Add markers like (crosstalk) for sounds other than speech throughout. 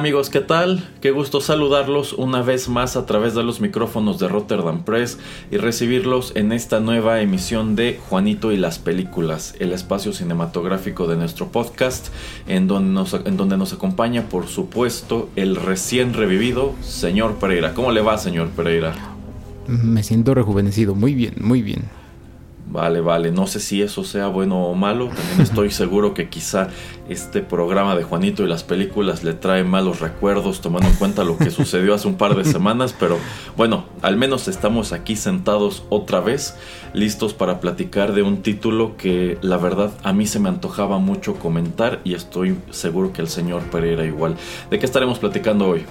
Amigos, ¿qué tal? Qué gusto saludarlos una vez más a través de los micrófonos de Rotterdam Press y recibirlos en esta nueva emisión de Juanito y las películas, el espacio cinematográfico de nuestro podcast, en donde nos, en donde nos acompaña por supuesto el recién revivido señor Pereira. ¿Cómo le va señor Pereira? Me siento rejuvenecido, muy bien, muy bien. Vale, vale, no sé si eso sea bueno o malo, también (laughs) estoy seguro que quizá este programa de Juanito y las películas le trae malos recuerdos tomando en cuenta lo que (laughs) sucedió hace un par de semanas, pero bueno, al menos estamos aquí sentados otra vez, listos para platicar de un título que la verdad a mí se me antojaba mucho comentar y estoy seguro que el señor Pereira igual. ¿De qué estaremos platicando hoy?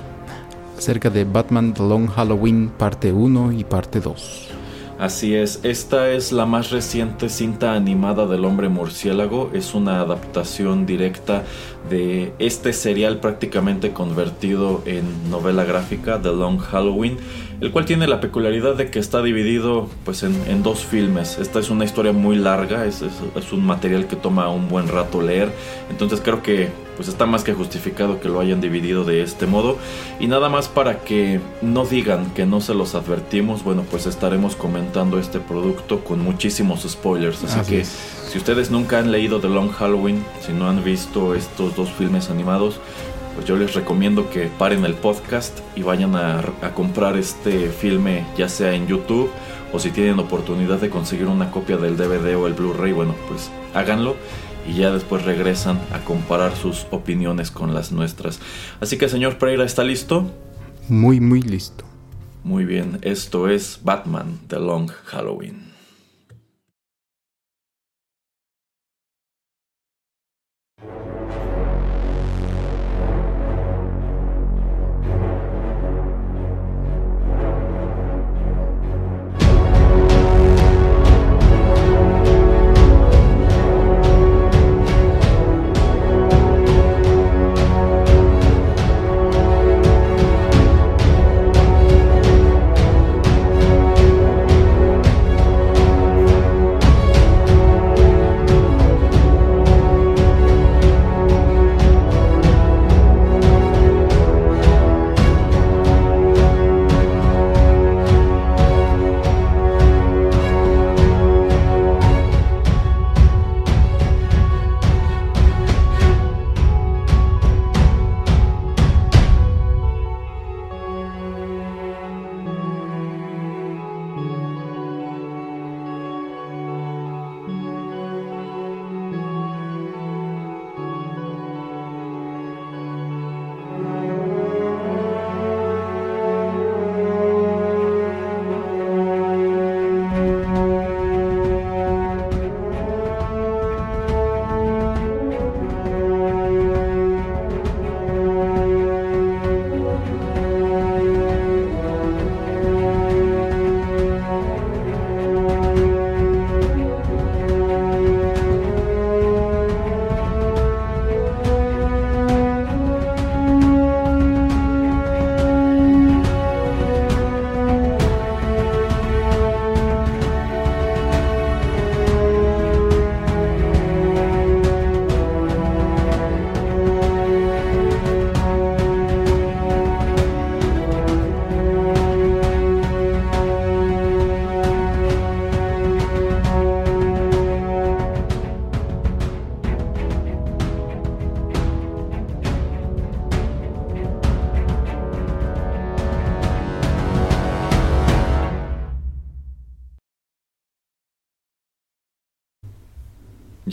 Acerca de Batman The Long Halloween parte 1 y parte 2. Así es, esta es la más reciente cinta animada del hombre murciélago, es una adaptación directa de este serial prácticamente convertido en novela gráfica, The Long Halloween, el cual tiene la peculiaridad de que está dividido pues en, dos filmes. Esta es una historia muy larga, es, es, un material que toma un buen rato leer, entonces creo que pues está más que justificado que lo hayan dividido de este modo. Y nada más para que no digan que no se los advertimos, bueno pues estaremos comentando este producto con muchísimos spoilers, así, que si ustedes nunca han leído The Long Halloween, si no han visto estos dos filmes animados, pues yo les recomiendo que paren el podcast y vayan a, comprar este filme ya sea en YouTube o si tienen oportunidad de conseguir una copia del DVD o el Blu-ray, bueno, pues háganlo y ya después regresan a comparar sus opiniones con las nuestras. Así que señor Pereira, ¿está listo? Muy, muy listo. Muy bien, esto es Batman The Long Halloween.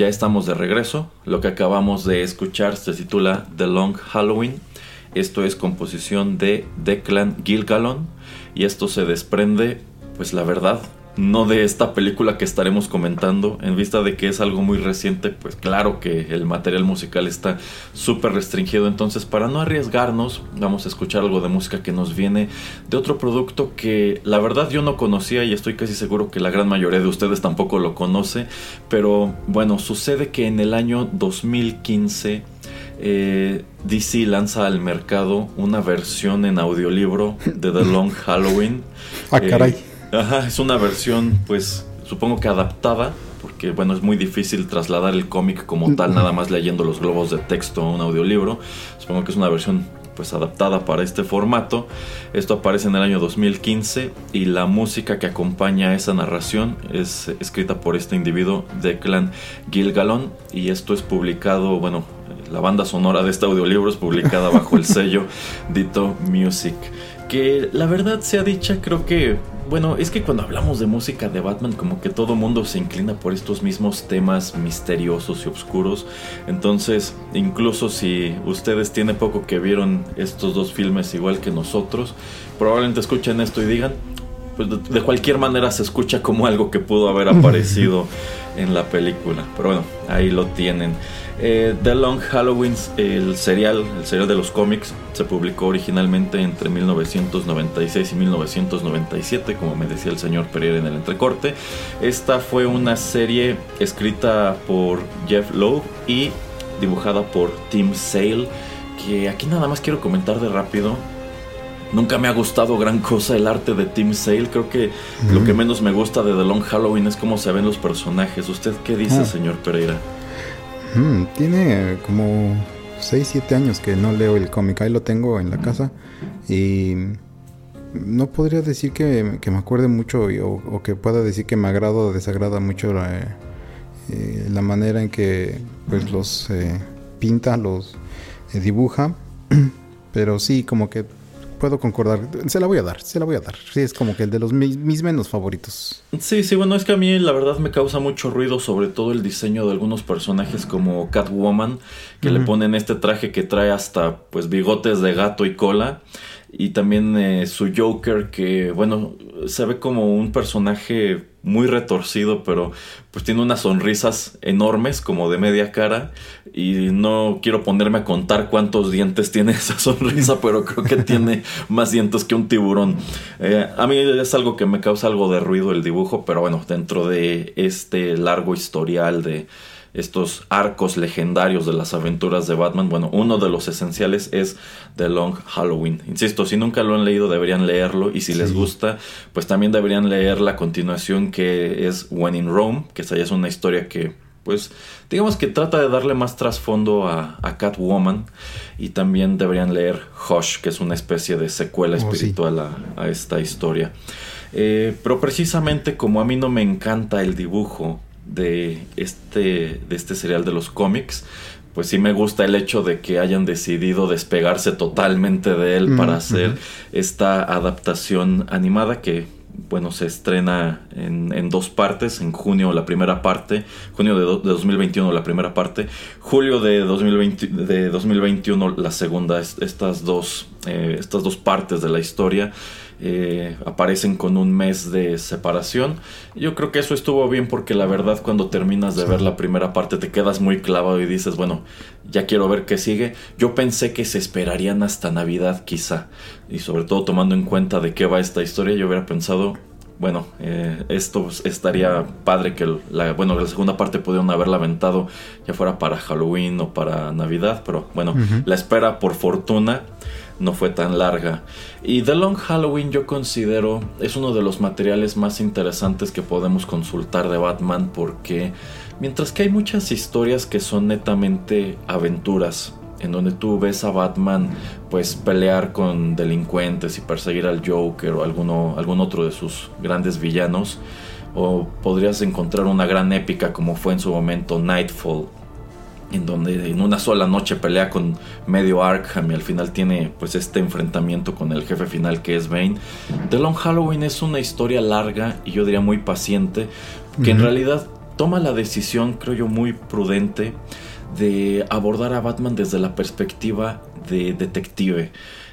Ya estamos de regreso. Lo que acabamos de escuchar se titula The Long Halloween. Esto es composición de Declan Gilgalon y esto se desprende, pues la verdad, no de esta película que estaremos comentando, en vista de que es algo muy reciente, pues claro que el material musical está súper restringido, entonces para no arriesgarnos vamos a escuchar algo de música que nos viene de otro producto que la verdad yo no conocía y estoy casi seguro que la gran mayoría de ustedes tampoco lo conoce, pero bueno, sucede que en el año 2015 eh, DC lanza al mercado una versión en audiolibro de The Long Halloween. ah, caray. Eh, Ajá, es una versión, pues, supongo que adaptada, porque, bueno, es muy difícil trasladar el cómic como tal, nada más leyendo los globos de texto a un audiolibro. Supongo que es una versión, pues, adaptada para este formato. Esto aparece en el año 2015 y la música que acompaña esa narración es escrita por este individuo, Declan Gilgalon, y esto es publicado, bueno, la banda sonora de este audiolibro es publicada bajo el (laughs) sello Dito Music. Que la verdad sea dicha, creo que bueno, es que cuando hablamos de música de Batman, como que todo mundo se inclina por estos mismos temas misteriosos y oscuros. Entonces, incluso si ustedes tienen poco que vieron estos dos filmes igual que nosotros, probablemente escuchen esto y digan, pues de, cualquier manera se escucha como algo que pudo haber (laughs) aparecido en la película. Pero bueno, ahí lo tienen. Eh, The Long Halloween, el serial, el serial de los cómics, se publicó originalmente entre 1996 y 1997, como me decía el señor Pereira en el entrecorte. Esta fue una serie escrita por Jeff Lowe y dibujada por Tim Sale, que aquí nada más quiero comentar de rápido. Nunca me ha gustado gran cosa el arte de Tim Sale. Creo que lo que menos me gusta de The Long Halloween es cómo se ven los personajes. ¿Usted qué dice, ah. señor Pereira? Tiene como 6, 7 años que no leo el cómic. Ahí lo tengo en la casa. Y no podría decir que, me acuerde mucho o, que pueda decir que me agrada o desagrada mucho la, eh, la manera en que pues los eh, pinta, los eh, dibuja. (clears throat) Pero sí, como que puedo concordar. Se la voy a dar, se la voy a dar. Sí, es como que el de los mis, menos favoritos. Sí, sí, bueno, es que a mí la verdad me causa mucho ruido, sobre todo el diseño de algunos personajes como Catwoman, que le ponen este traje que trae hasta pues bigotes de gato y cola. Y también eh, su Joker, que bueno, se ve como un personaje muy retorcido, pero pues tiene unas sonrisas enormes, como de media cara. Y no quiero ponerme a contar cuántos dientes tiene (laughs) esa sonrisa, pero creo que tiene más dientes que un tiburón. Eh, a mí es algo que me causa algo de ruido el dibujo, pero bueno, dentro de este largo historial de estos arcos legendarios de las aventuras de Batman, bueno, uno de los esenciales es The Long Halloween. Insisto, si nunca lo han leído deberían leerlo y si les gusta, pues también deberían leer la continuación que es When in Rome, que esa ya es una historia que pues digamos que trata de darle más trasfondo a, Catwoman y también deberían leer Hush, que es una especie de secuela oh, espiritual a, esta historia. Eh, pero precisamente como a mí no me encanta el dibujo de este, de este serial de los cómics, pues sí me gusta el hecho de que hayan decidido despegarse totalmente de él para hacer esta adaptación animada que bueno, se estrena en, dos partes, en junio la primera parte, junio de, 2021 la primera parte, julio de, 2020, de 2021 la segunda, estas dos, eh, estas dos partes de la historia. Eh, aparecen con un mes de separación. Yo creo que eso estuvo bien porque la verdad cuando terminas de ver la primera parte te quedas muy clavado y dices, bueno, ya quiero ver qué sigue. Yo pensé que se esperarían hasta Navidad quizá. Y sobre todo tomando en cuenta de qué va esta historia, yo hubiera pensado, bueno, eh, esto estaría padre que la, bueno, la segunda parte pudieron haberla aventado ya fuera para Halloween o para Navidad, pero bueno, la espera por fortuna no fue tan larga. Y The Long Halloween yo considero es uno de los materiales más interesantes que podemos consultar de Batman porque mientras que hay muchas historias que son netamente aventuras, en donde tú ves a Batman pues pelear con delincuentes y perseguir al Joker o alguno, algún otro de sus grandes villanos, o podrías encontrar una gran épica como fue en su momento Nightfall en donde en una sola noche pelea con medio Arkham y al final tiene pues este enfrentamiento con el jefe final que es Bane. The Long Halloween es una historia larga y yo diría muy paciente, que en realidad toma la decisión, creo yo, muy prudente de abordar a Batman desde la perspectiva de detective.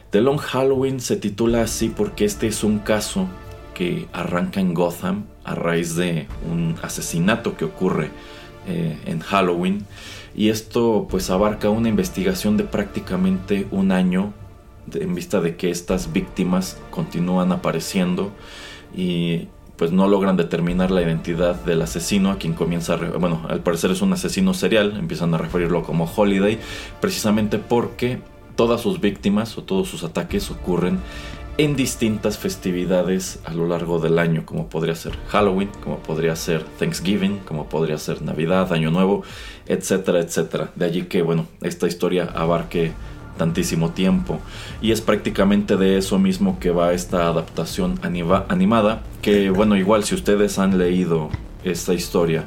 The Long Halloween se titula así porque este es un caso que arranca en Gotham a raíz de un asesinato que ocurre eh, en Halloween y esto pues abarca una investigación de prácticamente un año en vista de que estas víctimas continúan apareciendo y pues no logran determinar la identidad del asesino a quien comienza a, bueno al parecer es un asesino serial empiezan a referirlo como Holiday precisamente porque todas sus víctimas o todos sus ataques ocurren en distintas festividades a lo largo del año, como podría ser Halloween, como podría ser Thanksgiving, como podría ser Navidad, Año Nuevo, etcétera, etcétera. De allí que, bueno, esta historia abarque tantísimo tiempo. Y es prácticamente de eso mismo que va esta adaptación animada, que, bueno, igual si ustedes han leído esta historia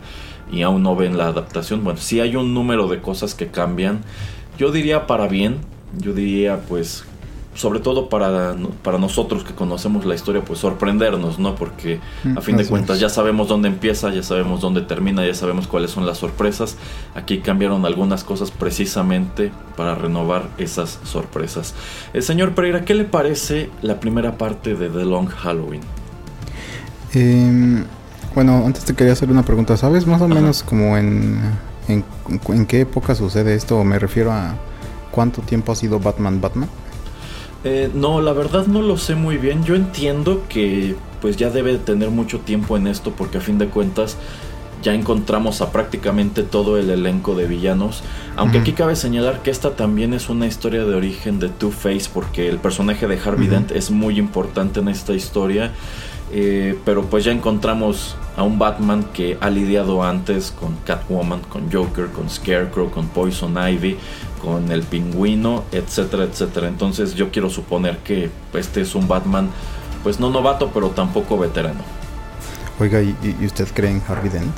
y aún no ven la adaptación, bueno, si hay un número de cosas que cambian, yo diría para bien, yo diría pues sobre todo para, para nosotros que conocemos la historia, pues sorprendernos, ¿no? Porque a fin de cuentas ya sabemos dónde empieza, ya sabemos dónde termina, ya sabemos cuáles son las sorpresas. Aquí cambiaron algunas cosas precisamente para renovar esas sorpresas. El señor Pereira, ¿qué le parece la primera parte de The Long Halloween? Em, bueno, antes te quería hacer una pregunta. ¿Sabes más o menos como en, en, en qué época sucede esto? Me refiero a cuánto tiempo ha sido Batman Batman. Eh, no, la verdad no lo sé muy bien. Yo entiendo que pues ya debe tener mucho tiempo en esto porque a fin de cuentas ya encontramos a prácticamente todo el elenco de villanos. Aunque aquí cabe señalar que esta también es una historia de origen de Two-Face porque el personaje de Harvey Dent es muy importante en esta historia. Eh, pero pues ya encontramos a un Batman que ha lidiado antes con Catwoman, con Joker, con Scarecrow, con Poison Ivy, con el pingüino, etcétera, etcétera. Entonces yo quiero suponer que este es un Batman, pues no novato, pero tampoco veterano. Oiga, ¿y, usted cree en Harvey Dent?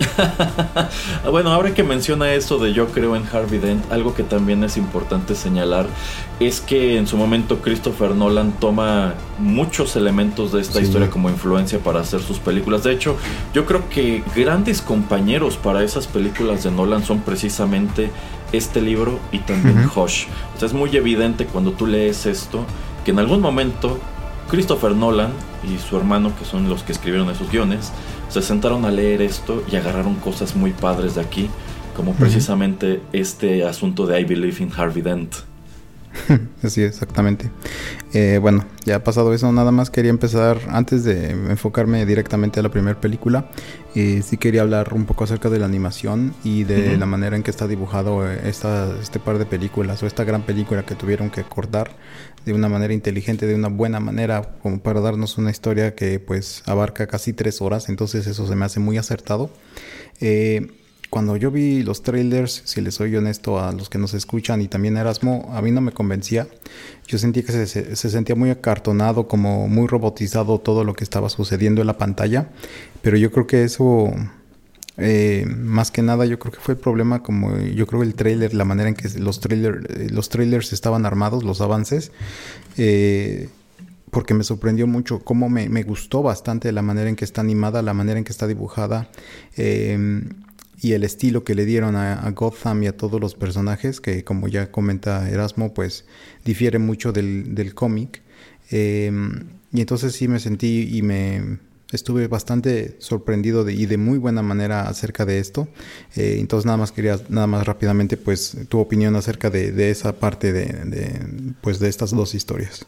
(laughs) bueno, ahora que menciona eso de yo creo en Harvey Dent, algo que también es importante señalar es que en su momento Christopher Nolan toma muchos elementos de esta historia como influencia para hacer sus películas. De hecho, yo creo que grandes compañeros para esas películas de Nolan son precisamente este libro y también Hush. O sea, es muy evidente cuando tú lees esto que en algún momento Christopher Nolan y su hermano, que son los que escribieron esos guiones, se sentaron a leer esto y agarraron cosas muy padres de aquí, como precisamente este asunto de I Believe in Harvey Dent. (laughs) Así, exactamente. Eh, bueno, ya ha pasado eso, nada más quería empezar, antes de enfocarme directamente a la primera película, eh, sí quería hablar un poco acerca de la animación y de la manera en que está dibujado eh, esta, este par de películas o esta gran película que tuvieron que cortar de una manera inteligente, de una buena manera, como para darnos una historia que pues abarca casi tres horas, entonces eso se me hace muy acertado. Eh, cuando yo vi los trailers, si les soy honesto a los que nos escuchan y también Erasmo, a mí no me convencía. Yo sentí que se, se, sentía muy acartonado, como muy robotizado todo lo que estaba sucediendo en la pantalla. Pero yo creo que eso, eh, más que nada, yo creo que fue el problema como yo creo el trailer, la manera en que los, trailer, eh, los trailers estaban armados, los avances. Eh, porque me sorprendió mucho cómo me, gustó bastante la manera en que está animada, la manera en que está dibujada. Eh, y el estilo que le dieron a, Gotham y a todos los personajes, que como ya comenta Erasmo, pues difiere mucho del, cómic. Em, y entonces sí me sentí y me estuve bastante sorprendido de, y de muy buena manera acerca de esto. Eh, entonces nada más quería, nada más rápidamente, pues tu opinión acerca de, esa parte de, de, pues, de estas dos historias.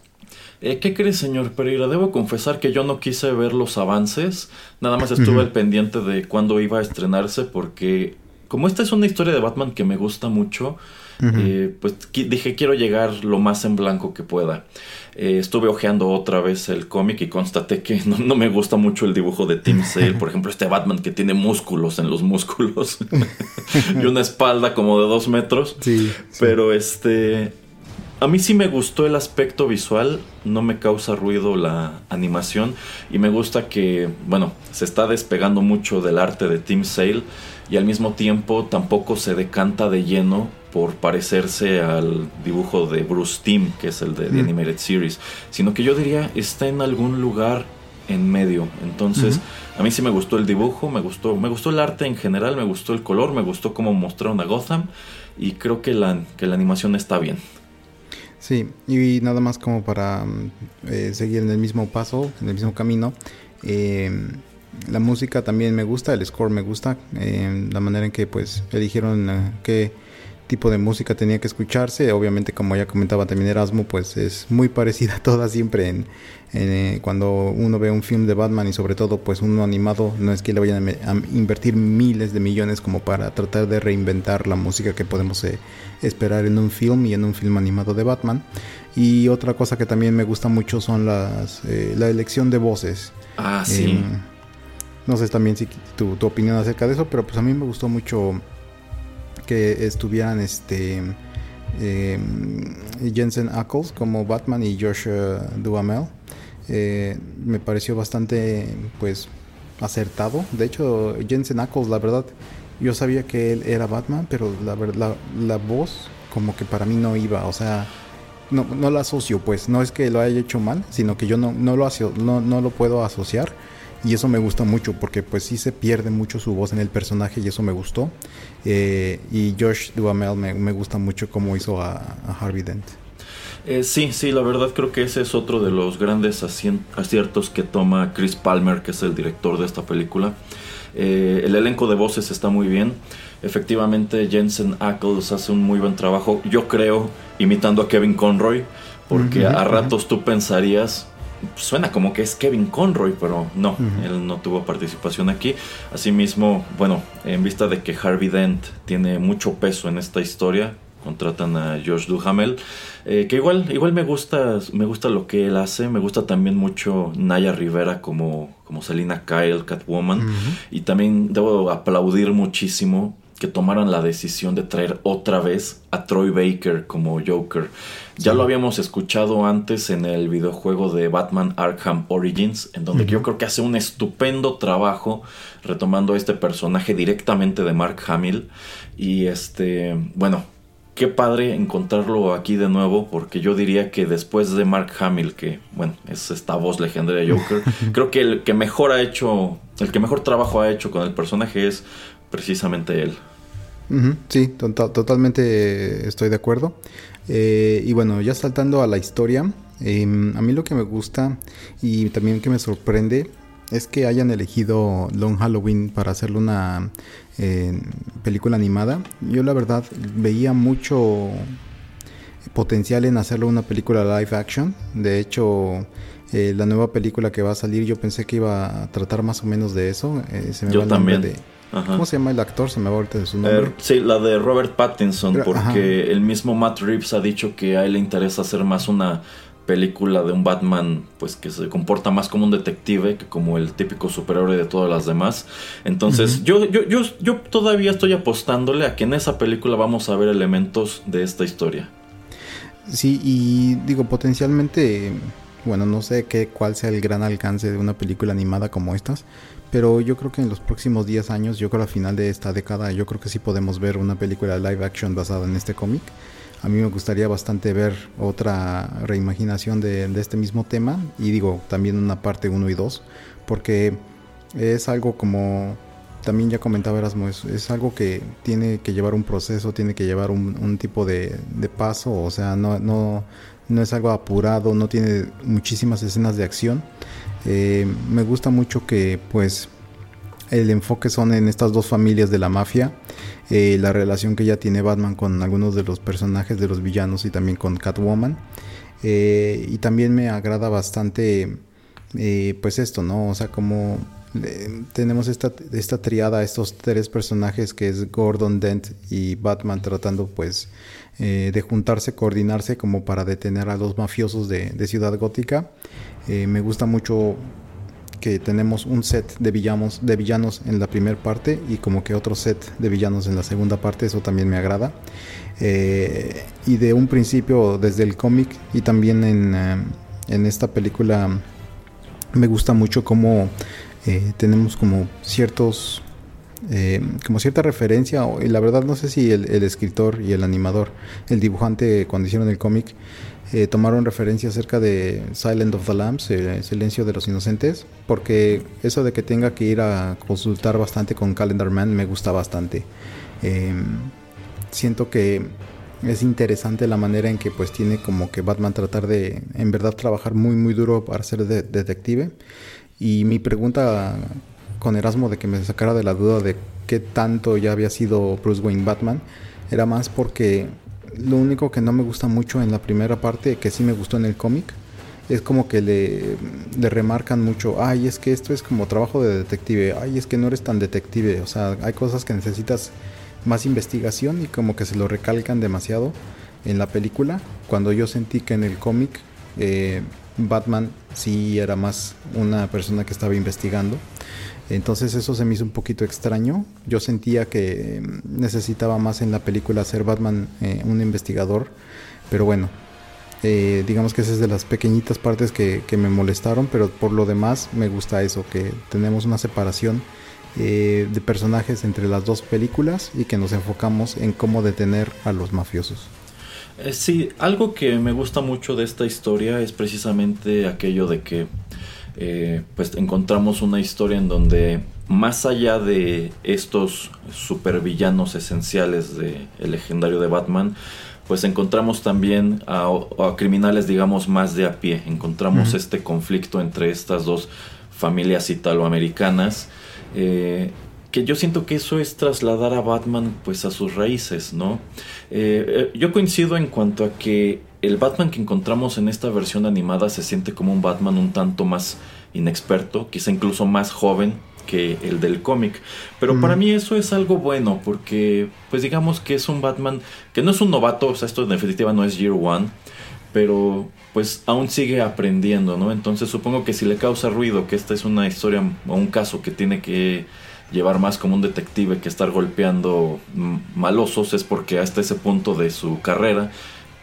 Eh, ¿Qué crees, señor Pereira? Debo confesar que yo no quise ver los avances. Nada más estuve al pendiente de cuándo iba a estrenarse porque como esta es una historia de Batman que me gusta mucho, eh, pues dije quiero llegar lo más en blanco que pueda. Eh, estuve hojeando otra vez el cómic y constaté que (laughs) no, me gusta mucho el dibujo de Tim (laughs) Sale. Por ejemplo, este Batman que tiene músculos en los músculos (laughs) y una espalda como de dos metros. sí. Pero este, a mí sí me gustó el aspecto visual, no me causa ruido la animación y me gusta que, bueno, se está despegando mucho del arte de Tim Sale y al mismo tiempo tampoco se decanta de lleno por parecerse al dibujo de Bruce Timm, que es el de The mm. Animated Series, sino que yo diría está en algún lugar en medio. Entonces, a mí sí me gustó el dibujo, me gustó, me gustó el arte en general, me gustó el color, me gustó cómo mostraron a Gotham y creo que la, que la animación está bien. Sí, y nada más como para eh, seguir en el mismo paso, en el mismo camino. Eh, la música también me gusta, el score me gusta, eh, la manera en que pues eligieron qué tipo de música tenía que escucharse. Obviamente, como ya comentaba también Erasmo, pues es muy parecida a (laughs) toda siempre en, eh, cuando uno ve un film de Batman y sobre todo pues uno animado, no es que le vayan a, invertir miles de millones como para tratar de reinventar la música que podemos eh, esperar en un film y en un film animado de Batman. Y otra cosa que también me gusta mucho son las eh, la elección de voces. Ah, sí. Em, no sé también si tu, tu opinión acerca de eso, pero pues a mí me gustó mucho que estuvieran este eh, Jensen Ackles como Batman y Josh Duhamel. Eh, me pareció bastante pues acertado. De hecho, Jensen Ackles, la verdad, yo sabía que él era Batman, pero la la voz como que para mí no iba, o sea, no, no la asocio, pues, no es que lo haya hecho mal, sino que yo no, no, lo, no, no lo puedo asociar y eso me gusta mucho porque pues sí se pierde mucho su voz en el personaje y eso me gustó. Eh, y Josh Duhamel me, gusta mucho cómo hizo a, Harvey Dent. Eh, sí, sí, la verdad creo que ese es otro de los grandes aciertos que toma Chris Palmer, que es el director de esta película. Eh, el elenco de voces está muy bien. Efectivamente, Jensen Ackles hace un muy buen trabajo, yo creo, imitando a Kevin Conroy, porque a ratos tú pensarías, suena como que es Kevin Conroy, pero no, él no tuvo participación aquí. Asimismo, bueno, en vista de que Harvey Dent tiene mucho peso en esta historia, contratan a Josh Duhamel, eh, que igual, igual me gusta, me gusta lo que él hace, me gusta también mucho Naya Rivera como, como Selina Kyle, Catwoman, y también debo aplaudir muchísimo que tomaran la decisión de traer otra vez a Troy Baker como Joker. Ya lo habíamos escuchado antes en el videojuego de Batman Arkham Origins, en donde yo creo que hace un estupendo trabajo retomando este personaje directamente de Mark Hamill. Y este, bueno, qué padre encontrarlo aquí de nuevo, porque yo diría que después de Mark Hamill, que bueno, es esta voz legendaria Joker, (laughs) creo que el que mejor ha hecho, el que mejor trabajo ha hecho con el personaje es precisamente él. Sí, totalmente estoy de acuerdo. Eh, y bueno, ya saltando a la historia, em, a mí lo que me gusta y también que me sorprende es que hayan elegido Long Halloween para hacerle una eh, película animada. Yo la verdad veía mucho potencial en hacerlo una película live action. De hecho, eh, la nueva película que va a salir yo pensé que iba a tratar más o menos de eso. se me yo también. De, ¿Cómo se llama el actor? Se me va ahorita de su nombre. sí, la de Robert Pattinson, porque el mismo Matt Reeves ha dicho que a él le interesa hacer más una película de un Batman pues que se comporta más como un detective que como el típico superhéroe de todas las demás. Entonces, yo, yo, yo, yo todavía estoy apostándole a que en esa película vamos a ver elementos de esta historia. Sí, y digo, potencialmente, bueno, no sé qué cuál sea el gran alcance de una película animada como estas, pero yo creo que en los próximos 10 años, yo creo al final de esta década, yo creo que sí podemos ver una película live action basada en este cómic. A mí me gustaría bastante ver otra reimaginación de, este mismo tema y digo también una parte 1 y 2 porque es algo como también ya comentaba Erasmo, es, algo que tiene que llevar un proceso, tiene que llevar un, tipo de, paso, o sea, no, no, no es algo apurado, no tiene muchísimas escenas de acción eh, me gusta mucho que pues el enfoque son en estas dos familias de la mafia, eh, la relación que ya tiene Batman con algunos de los personajes de los villanos y también con Catwoman. Eh, y también me agrada bastante pues esto, ¿no? O sea, como tenemos esta, esta triada, estos tres personajes que es Gordon Dent y Batman tratando pues de juntarse, coordinarse como para detener a los mafiosos de, de Ciudad Gótica. Eh, me gusta mucho que tenemos un set de villanos, de villanos en la primera parte y como que otro set de villanos en la segunda parte, eso también me agrada. Eh, y de un principio, desde el cómic y también en, eh, en, esta película, me gusta mucho cómo tenemos como ciertos eh, como cierta referencia, y la verdad no sé si el, escritor y el animador, el dibujante cuando hicieron el cómic, eh, tomaron referencia acerca de Silent of the Lambs, el Silencio de los Inocentes, porque eso de que tenga que ir a consultar bastante con Calendar Man me gusta bastante. Em, siento que es interesante la manera en que pues tiene como que Batman tratar de en verdad trabajar muy muy duro para ser detective y mi pregunta con Erasmo de que me sacara de la duda de qué tanto ya había sido Bruce Wayne Batman era más porque lo único que no me gusta mucho en la primera parte que sí me gustó en el cómic es como que le, le remarcan mucho, ay, es que esto es como trabajo de detective, ay, es que no eres tan detective, o sea, hay cosas que necesitas más investigación y como que se lo recalcan demasiado en la película, cuando yo sentí que en el cómic eh, Batman sí era más una persona que estaba investigando. Entonces eso se me hizo un poquito extraño. Yo sentía que mm, necesitaba más en la película ser Batman eh, un investigador. Pero bueno, eh, digamos que esa es de las pequeñitas partes que, me molestaron. Pero por lo demás me gusta eso, que tenemos una separación eh, de personajes entre las dos películas y que nos enfocamos en cómo detener a los mafiosos. Sí, algo que me gusta mucho de esta historia es precisamente aquello de que eh, pues encontramos una historia en donde más allá de estos supervillanos esenciales de el legendario de Batman, pues encontramos también a, criminales digamos más de a pie. Encontramos este conflicto entre estas dos familias italoamericanas eh, que yo siento que eso es trasladar a Batman pues a sus raíces, ¿no? Eh, yo coincido en cuanto a que el Batman que encontramos en esta versión animada se siente como un Batman un tanto más inexperto, quizá incluso más joven que el del cómic. Pero para mí eso es algo bueno porque pues digamos que es un Batman que no es un novato, o sea, esto en definitiva no es Year One, pero pues aún sigue aprendiendo, ¿no? Entonces supongo que si le causa ruido que esta es una historia o un caso que tiene que llevar más como un detective que estar golpeando malosos es porque hasta ese punto de su carrera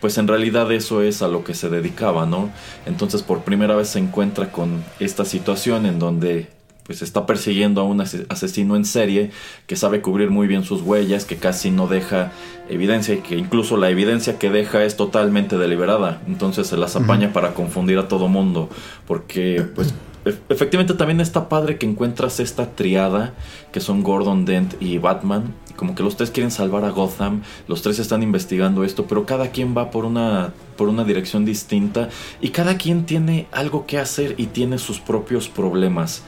pues en realidad eso es a lo que se dedicaba, ¿no? Entonces por primera vez se encuentra con esta situación en donde pues está persiguiendo a un asesino en serie que sabe cubrir muy bien sus huellas, que casi no deja evidencia y que incluso la evidencia que deja es totalmente deliberada. Entonces se las apaña para confundir a todo mundo, porque pues efectivamente también está padre que encuentras esta triada que son Gordon Dent y Batman. Como que los tres quieren salvar a Gotham, los tres están investigando esto, pero cada quien va por una, por una dirección distinta y cada quien tiene algo que hacer y tiene sus propios problemas.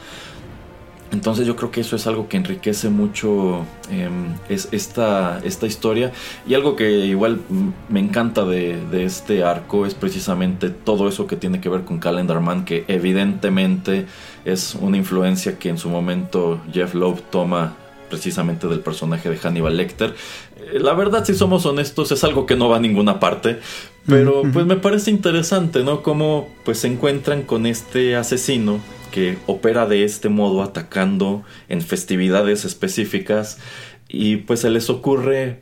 Entonces yo creo que eso es algo que enriquece mucho em, es esta, esta historia y algo que igual me encanta de, este arco es precisamente todo eso que tiene que ver con Calendar Man que evidentemente es una influencia que en su momento Jeff Loeb toma precisamente del personaje de Hannibal Lecter. Eh, la verdad, si somos honestos, es algo que no va a ninguna parte. Pero pues me parece interesante, ¿no? Cómo pues se encuentran con este asesino que opera de este modo atacando en festividades específicas y pues se les ocurre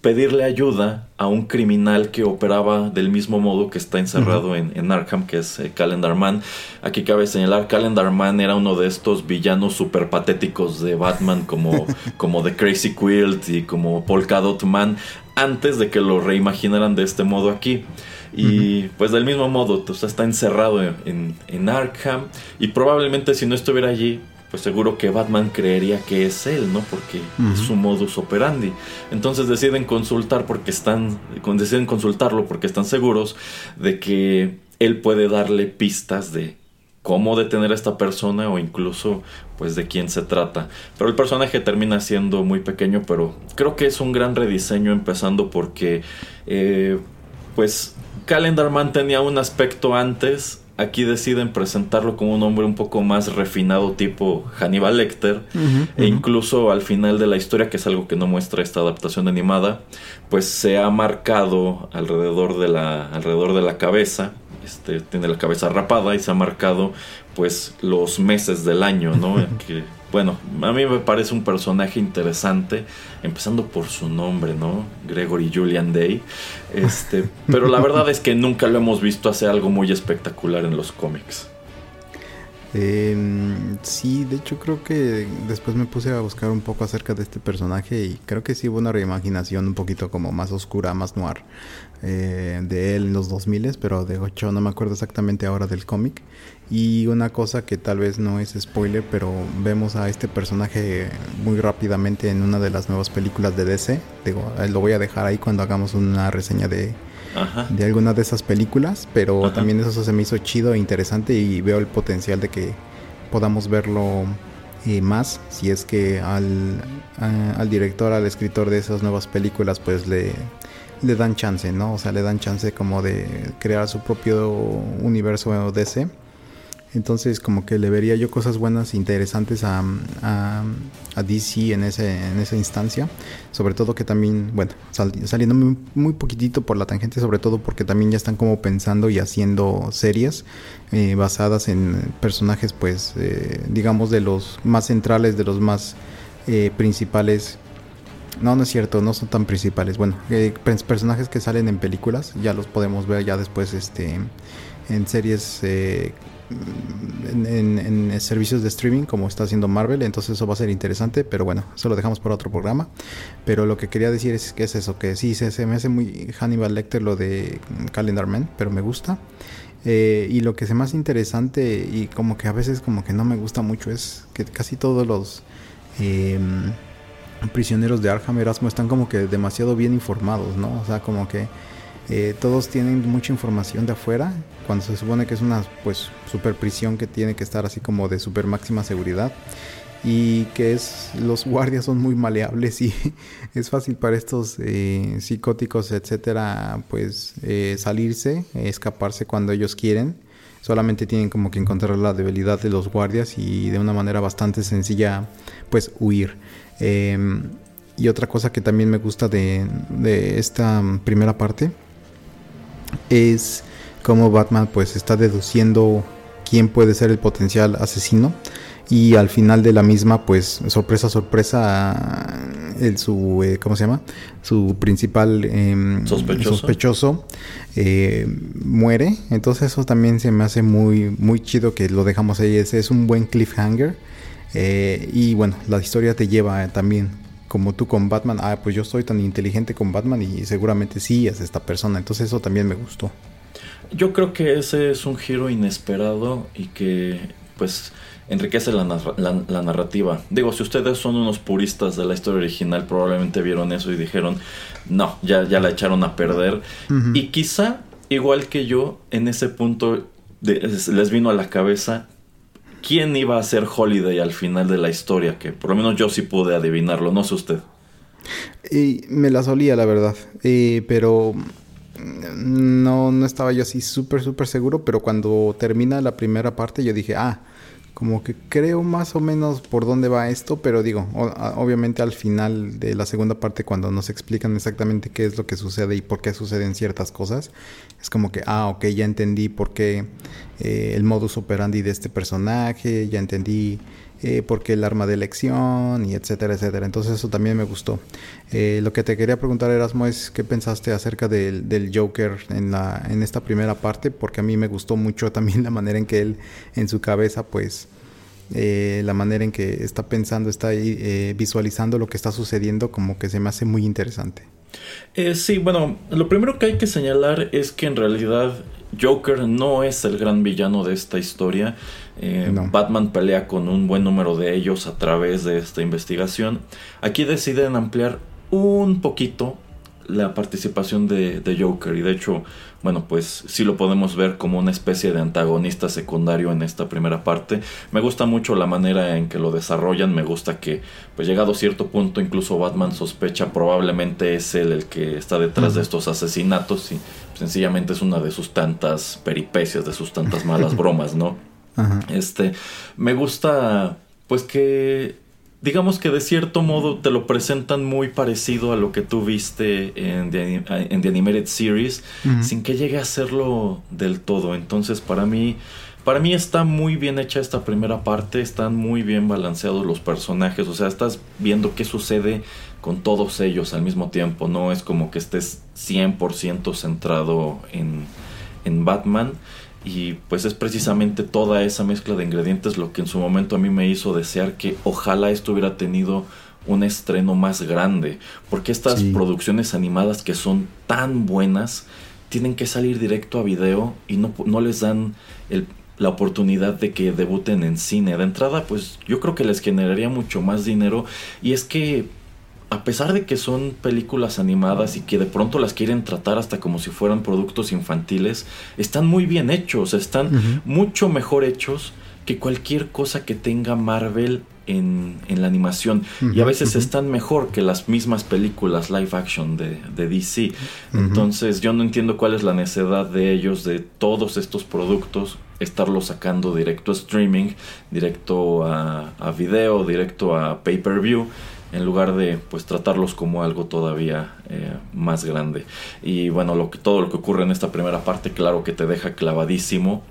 pedirle ayuda a un criminal que operaba del mismo modo que está encerrado en, Arkham, que es eh, Calendar Man. Aquí cabe señalar, Calendar Man era uno de estos villanos super patéticos de Batman como, (laughs) como The Crazy Quilt y como Polka Dot Man, antes de que lo reimaginaran de este modo aquí. Y pues del mismo modo, está encerrado en, en, Arkham y probablemente si no estuviera allí, pues seguro que Batman creería que es él, ¿no? Porque es su modus operandi. Entonces deciden consultar porque están, deciden consultarlo porque están seguros de que él puede darle pistas de cómo detener a esta persona o incluso pues de quién se trata. Pero el personaje termina siendo muy pequeño, pero creo que es un gran rediseño empezando porque eh, pues Calendar Man tenía un aspecto antes. Aquí deciden presentarlo como un hombre un poco más refinado tipo Hannibal Lecter. e incluso al final de la historia, que es algo que no muestra esta adaptación animada, pues se ha marcado alrededor de la, alrededor de la cabeza. Este, tiene la cabeza rapada y se ha marcado pues los meses del año, ¿no? (laughs) que bueno, a mí me parece un personaje interesante, empezando por su nombre, ¿no? Gregory Julian Day. Este, (laughs) pero la verdad es que nunca lo hemos visto hacer algo muy espectacular en los cómics. Em, sí, de hecho creo que después me puse a buscar un poco acerca de este personaje y creo que sí hubo una reimaginación un poquito como más oscura, más noir eh, de él en los 2000, pero de hecho no me acuerdo exactamente ahora del cómic. Y una cosa que tal vez no es spoiler, pero vemos a este personaje muy rápidamente en una de las nuevas películas de DC. Digo, eh, lo voy a dejar ahí cuando hagamos una reseña de, de alguna de esas películas, pero también eso se me hizo chido e interesante y veo el potencial de que podamos verlo eh, más si es que al, al director, al escritor de esas nuevas películas pues le, le dan chance, ¿no? O sea, le dan chance como de crear su propio universo DC entonces como que le vería yo cosas buenas, interesantes a, a, DC en, ese, en esa instancia. Sobre todo que también, bueno, saliendo muy, poquitito por la tangente, sobre todo porque también ya están como pensando y haciendo series eh, basadas en personajes, pues, eh, digamos, de los más centrales, de los más eh, principales. No, no es cierto, no son tan principales. Bueno, personajes que salen en películas, ya los podemos ver ya después este, en series en, servicios de streaming como está haciendo Marvel, entonces eso va a ser interesante, pero bueno, eso lo dejamos para otro programa. Pero lo que quería decir es que es eso, que sí, se, me hace muy Hannibal Lecter lo de Calendar Man, pero me gusta. Eh, y lo que es más interesante y como que a veces como que no me gusta mucho es que casi todos los em, prisioneros de Arkham Erasmo están como que demasiado bien informados, ¿no? O sea, como que eh, todos tienen mucha información de afuera, cuando se supone que es una pues super prisión que tiene que estar así como de super máxima seguridad y que es los guardias son muy maleables y (laughs) es fácil para estos eh, psicóticos etcétera pues eh, salirse escaparse cuando ellos quieren. Solamente tienen como que encontrar la debilidad de los guardias y de una manera bastante sencilla pues huir. Em, y otra cosa que también me gusta de, de esta primera parte es cómo Batman pues está deduciendo quién puede ser el potencial asesino. Y al final de la misma pues sorpresa sorpresa el su eh, cómo se llama su principal em, sospechoso, eh, muere. Entonces eso también se me hace muy muy chido que lo dejamos ahí. Ese es un buen cliffhanger. Eh, y bueno la historia te lleva también como tú con Batman, ah, pues yo soy tan inteligente con Batman y seguramente sí es esta persona. Entonces eso también me gustó. Yo creo que ese es un giro inesperado y que pues enriquece la, narrativa. Digo, si ustedes son unos puristas de la historia original, probablemente vieron eso y dijeron, no, ya, ya la echaron a perder. Y quizá, igual que yo, en ese punto les vino a la cabeza quién iba a ser Holiday al final de la historia, que por lo menos yo sí pude adivinarlo, no sé usted. Y me la solía, la verdad, pero no, no estaba yo así súper, súper seguro, pero cuando termina la primera parte yo dije, ah, como que creo más o menos por dónde va esto, pero digo, obviamente al final de la segunda parte cuando nos explican exactamente qué es lo que sucede y por qué suceden ciertas cosas, es como que, ah, ok, ya entendí por qué eh, el modus operandi de este personaje, ya entendí eh, por qué el arma de elección y etcétera, etcétera. Entonces eso también me gustó. Eh, lo que te quería preguntar, Erasmo, es qué pensaste acerca del, Joker en, la, en esta primera parte, porque a mí me gustó mucho (laughs) también la manera en que él en su cabeza pues eh, la manera en que está pensando, está eh, visualizando lo que está sucediendo, como que se me hace muy interesante. Sí, bueno, lo primero que hay que señalar es que en realidad Joker no es el gran villano de esta historia. Batman pelea con un buen número de ellos a través de esta investigación. Aquí deciden ampliar un poquito la participación de, de Joker y de hecho bueno, pues sí lo podemos ver como una especie de antagonista secundario en esta primera parte. Me gusta mucho la manera en que lo desarrollan, me gusta que, pues llegado a cierto punto, incluso Batman sospecha probablemente es él el que está detrás de estos asesinatos y sencillamente es una de sus tantas peripecias, de sus tantas malas bromas, ¿no? Este, me gusta, pues que digamos que de cierto modo te lo presentan muy parecido a lo que tú viste en The, en Animated Series, sin que llegue a serlo del todo. Entonces, para mí, para mí está muy bien hecha esta primera parte, están muy bien balanceados los personajes, o sea, estás viendo qué sucede con todos ellos al mismo tiempo, no es como que estés 100% centrado en, en Batman. Y pues es precisamente toda esa mezcla de ingredientes lo que en su momento a mí me hizo desear que ojalá esto hubiera tenido un estreno más grande, porque estas producciones animadas que son tan buenas tienen que salir directo a video y no, no les dan el, la oportunidad de que debuten en cine. De entrada, pues yo creo que les generaría mucho más dinero y es que a pesar de que son películas animadas y que de pronto las quieren tratar hasta como si fueran productos infantiles, están muy bien hechos, están mucho mejor hechos que cualquier cosa que tenga Marvel en, la animación. y a veces están mejor que las mismas películas live action de, DC. Entonces yo no entiendo cuál es la necesidad de ellos, de todos estos productos, estarlos sacando directo a streaming, directo a, a video, directo a pay-per-view en lugar de pues tratarlos como algo todavía eh, más grande. Y bueno lo que todo lo que ocurre en esta primera parte claro que te deja clavadísimo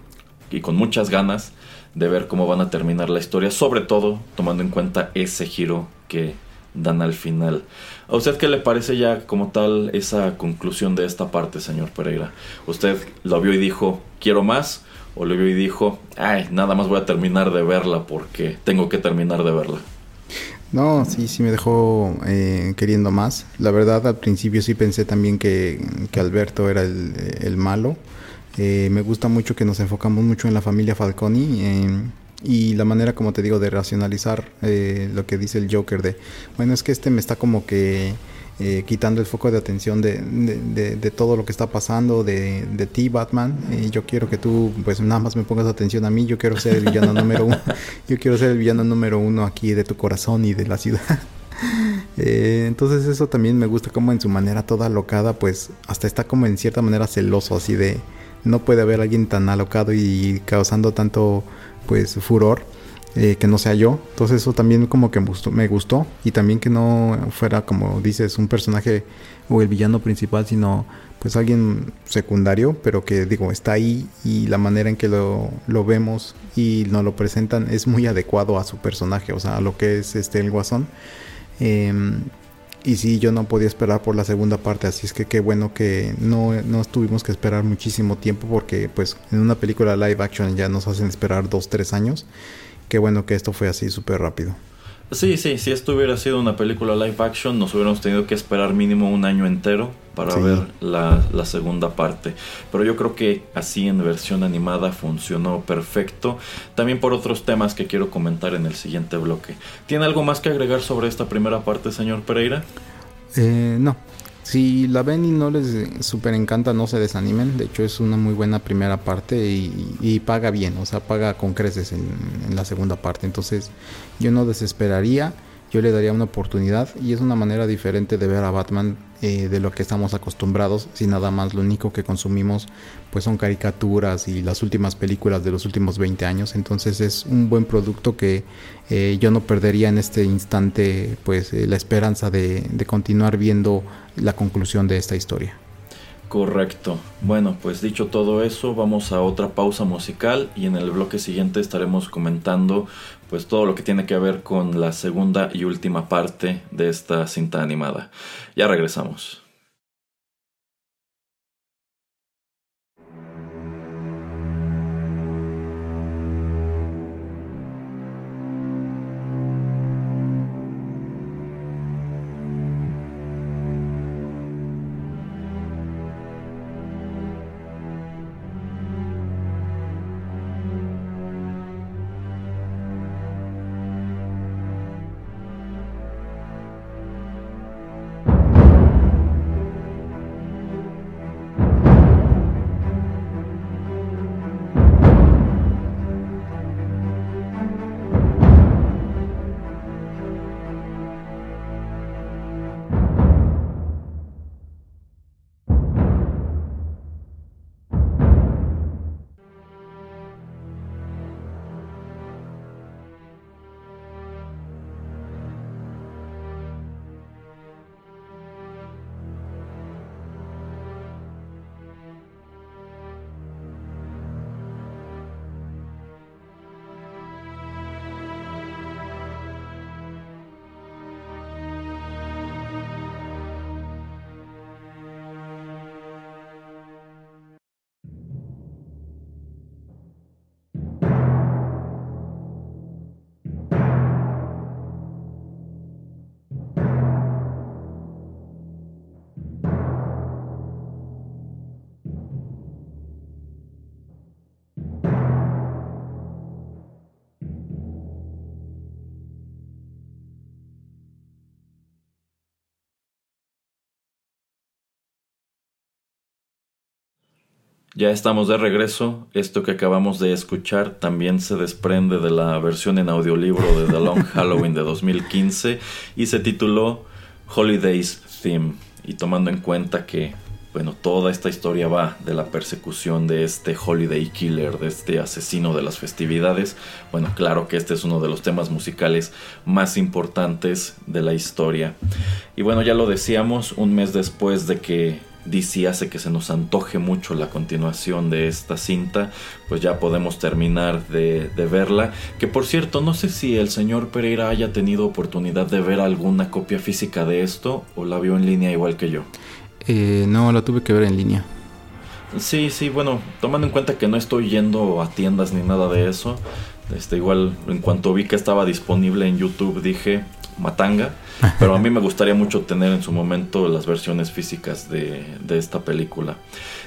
y con muchas ganas de ver cómo van a terminar la historia sobre todo tomando en cuenta ese giro que dan al final. A usted qué le parece ya como tal esa conclusión de esta parte señor Pereira usted lo vio y dijo quiero más o lo vio y dijo ay nada más voy a terminar de verla porque tengo que terminar de verla no, sí, sí me dejó eh, queriendo más. La verdad, al principio sí pensé también que, Alberto era el, malo. Eh, me gusta mucho que nos enfocamos mucho en la familia Falconi y la manera, como te digo, de racionalizar eh, lo que dice el Joker de, bueno, es que este me está como que eh, quitando el foco de atención de, de, todo lo que está pasando, de, ti, Batman. Y yo quiero que tú, pues nada más me pongas atención a mí. Yo quiero ser el villano número uno. (laughs) Yo quiero ser el villano número uno aquí de tu corazón y de la ciudad. (laughs) Eh, entonces eso también me gusta como en su manera toda alocada, pues hasta está como en cierta manera celoso, así de no puede haber alguien tan alocado y causando tanto pues furor eh, que no sea yo. Entonces eso también como que me gustó, Y también que no fuera como dices un personaje o el villano principal, sino pues alguien secundario, pero que digo, está ahí y la manera en que lo, vemos y nos lo presentan es muy adecuado a su personaje, o sea, a lo que es este el guasón. Em, y sí, yo no podía esperar por la segunda parte, así es que qué bueno que no, no tuvimos que esperar muchísimo tiempo porque pues en una película live action ya nos hacen esperar dos, tres años qué bueno que esto fue así súper rápido. Sí, sí, si esto hubiera sido una película live action, nos hubiéramos tenido que esperar mínimo un año entero para ver la, la, segunda parte. Pero yo creo que así en versión animada funcionó perfecto. También por otros temas que quiero comentar en el siguiente bloque. ¿Tiene algo más que agregar sobre esta primera parte, señor Pereira? Eh, no, si la ven y no les super encanta, no se desanimen. De hecho, es una muy buena primera parte y, paga bien, o sea, paga con creces en, en, la segunda parte. Entonces, yo no desesperaría yo le daría una oportunidad y es una manera diferente de ver a Batman eh, de lo que estamos acostumbrados si nada más lo único que consumimos pues son caricaturas y las últimas películas de los últimos 20 años entonces es un buen producto que eh, yo no perdería en este instante pues eh, la esperanza de, de continuar viendo la conclusión de esta historia Correcto. Bueno, pues dicho todo eso, vamos a otra pausa musical y en el bloque siguiente estaremos comentando pues todo lo que tiene que ver con la segunda y última parte de esta cinta animada. Ya regresamos. Ya estamos de regreso. Esto que acabamos de escuchar también se desprende de la versión en audiolibro de The Long (laughs) Halloween de 2015 y se tituló Holidays Theme. Y tomando en cuenta que, bueno, toda esta historia va de la persecución de este Holiday Killer, de este asesino de las festividades, bueno, claro que este es uno de los temas musicales más importantes de la historia. Y bueno, ya lo decíamos, un mes después de que DC hace que se nos antoje mucho la continuación de esta cinta, pues ya podemos terminar de, verla. Que por cierto, no sé si el señor Pereira haya tenido oportunidad de ver alguna copia física de esto o la vio en línea igual que yo. Eh, no, la tuve que ver en línea. Sí, sí, bueno, tomando en cuenta que no estoy yendo a tiendas ni nada de eso, este, igual en cuanto vi que estaba disponible en YouTube dije, matanga. Pero a mí me gustaría mucho tener en su momento las versiones físicas de, esta película.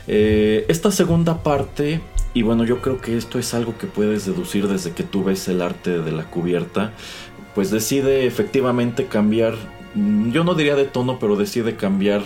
Eh, esta segunda parte, y bueno, yo creo que esto es algo que puedes deducir desde que tú ves el arte de la cubierta, pues decide efectivamente cambiar, mm, yo no diría de tono, pero decide cambiar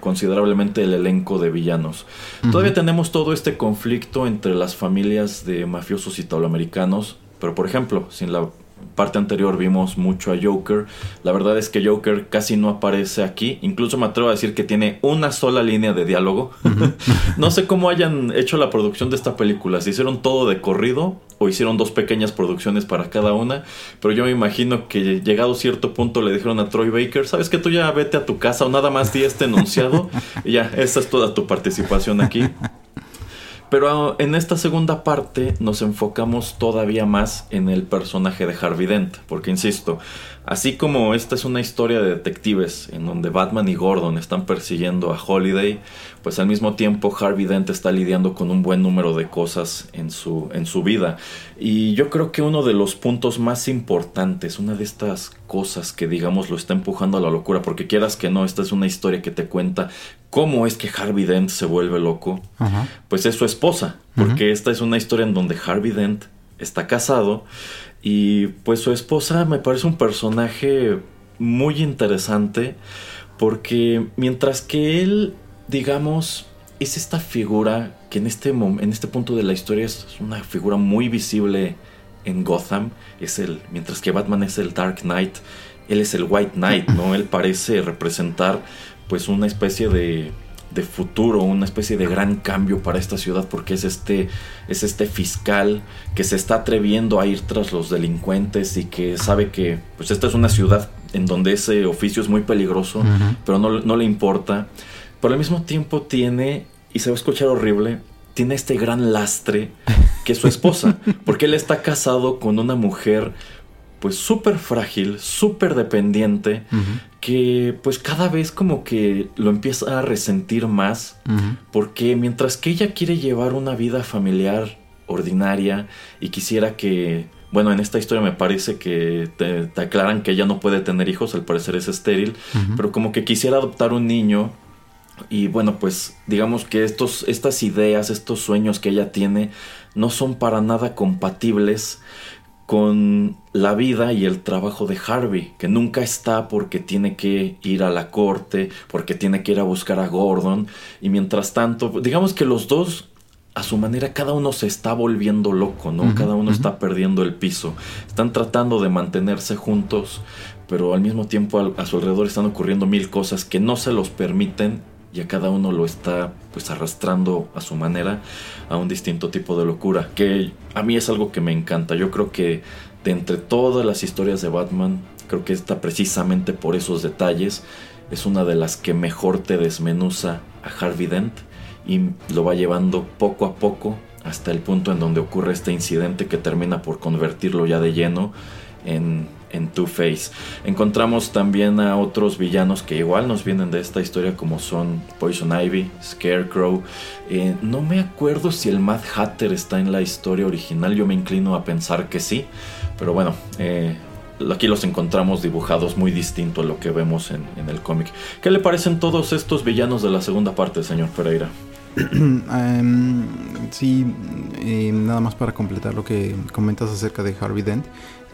considerablemente el elenco de villanos. Todavía tenemos todo este conflicto entre las familias de mafiosos italoamericanos, pero por ejemplo, sin la parte anterior vimos mucho a Joker. La verdad es que Joker casi no aparece aquí. Incluso me atrevo a decir que tiene una sola línea de diálogo. (laughs) no sé cómo hayan hecho la producción de esta película. Si hicieron todo de corrido o hicieron dos pequeñas producciones para cada una. Pero yo me imagino que llegado cierto punto le dijeron a Troy Baker, sabes que tú ya vete a tu casa o nada más di este enunciado. (laughs) y ya, esa es toda tu participación aquí. Pero en esta segunda parte nos enfocamos todavía más en el personaje de Harvey Dent, porque insisto, así como esta es una historia de detectives en donde Batman y Gordon están persiguiendo a Holiday, pues al mismo tiempo Harvey Dent está lidiando con un buen número de cosas en su, en su vida. Y yo creo que uno de los puntos más importantes, una de estas cosas que digamos lo está empujando a la locura, porque quieras que no, esta es una historia que te cuenta cómo es que Harvey Dent se vuelve loco, pues es su esposa, porque esta es una historia en donde Harvey Dent está casado y pues su esposa me parece un personaje muy interesante porque mientras que él digamos, es esta figura que en este, en este punto de la historia es una figura muy visible en Gotham. Es el, mientras que Batman es el Dark Knight, él es el White Knight, ¿no? (laughs) Él parece representar pues una especie de, de futuro, una especie de gran cambio para esta ciudad porque es este, es este fiscal que se está atreviendo a ir tras los delincuentes y que sabe que pues esta es una ciudad en donde ese oficio es muy peligroso, pero no, no le importa. Pero al mismo tiempo tiene, y se va a escuchar horrible, tiene este gran lastre que es su esposa, (laughs) porque él está casado con una mujer pues súper frágil, súper dependiente, que pues cada vez como que lo empieza a resentir más, porque mientras que ella quiere llevar una vida familiar ordinaria y quisiera que, bueno, en esta historia me parece que te, aclaran que ella no puede tener hijos, al parecer es estéril, pero como que quisiera adoptar un niño y bueno, pues digamos que estos, estas ideas, estos sueños que ella tiene no son para nada compatibles con la vida y el trabajo de Harvey, que nunca está porque tiene que ir a la corte, porque tiene que ir a buscar a Gordon, y mientras tanto, digamos que los dos, a su manera, cada uno se está volviendo loco, ¿no? cada uno está perdiendo el piso, están tratando de mantenerse juntos, pero al mismo tiempo a su alrededor están ocurriendo mil cosas que no se los permiten y a cada uno lo está pues arrastrando a su manera a un distinto tipo de locura, que a mí es algo que me encanta. Yo creo que de entre todas las historias de Batman, creo que esta precisamente por esos detalles es una de las que mejor te desmenuza a Harvey Dent y lo va llevando poco a poco hasta el punto en donde ocurre este incidente que termina por convertirlo ya de lleno en en Two-Face. Encontramos también a otros villanos que igual nos vienen de esta historia como son Poison Ivy, Scarecrow. Eh, no me acuerdo si el Mad Hatter está en la historia original, yo me inclino a pensar que sí, pero bueno, eh, aquí los encontramos dibujados muy distinto a lo que vemos en, el cómic. ¿Qué le parecen todos estos villanos de la segunda parte, señor Pereira? (clears throat) Em, sí, eh, nada más para completar lo que comentas acerca de Harvey Dent.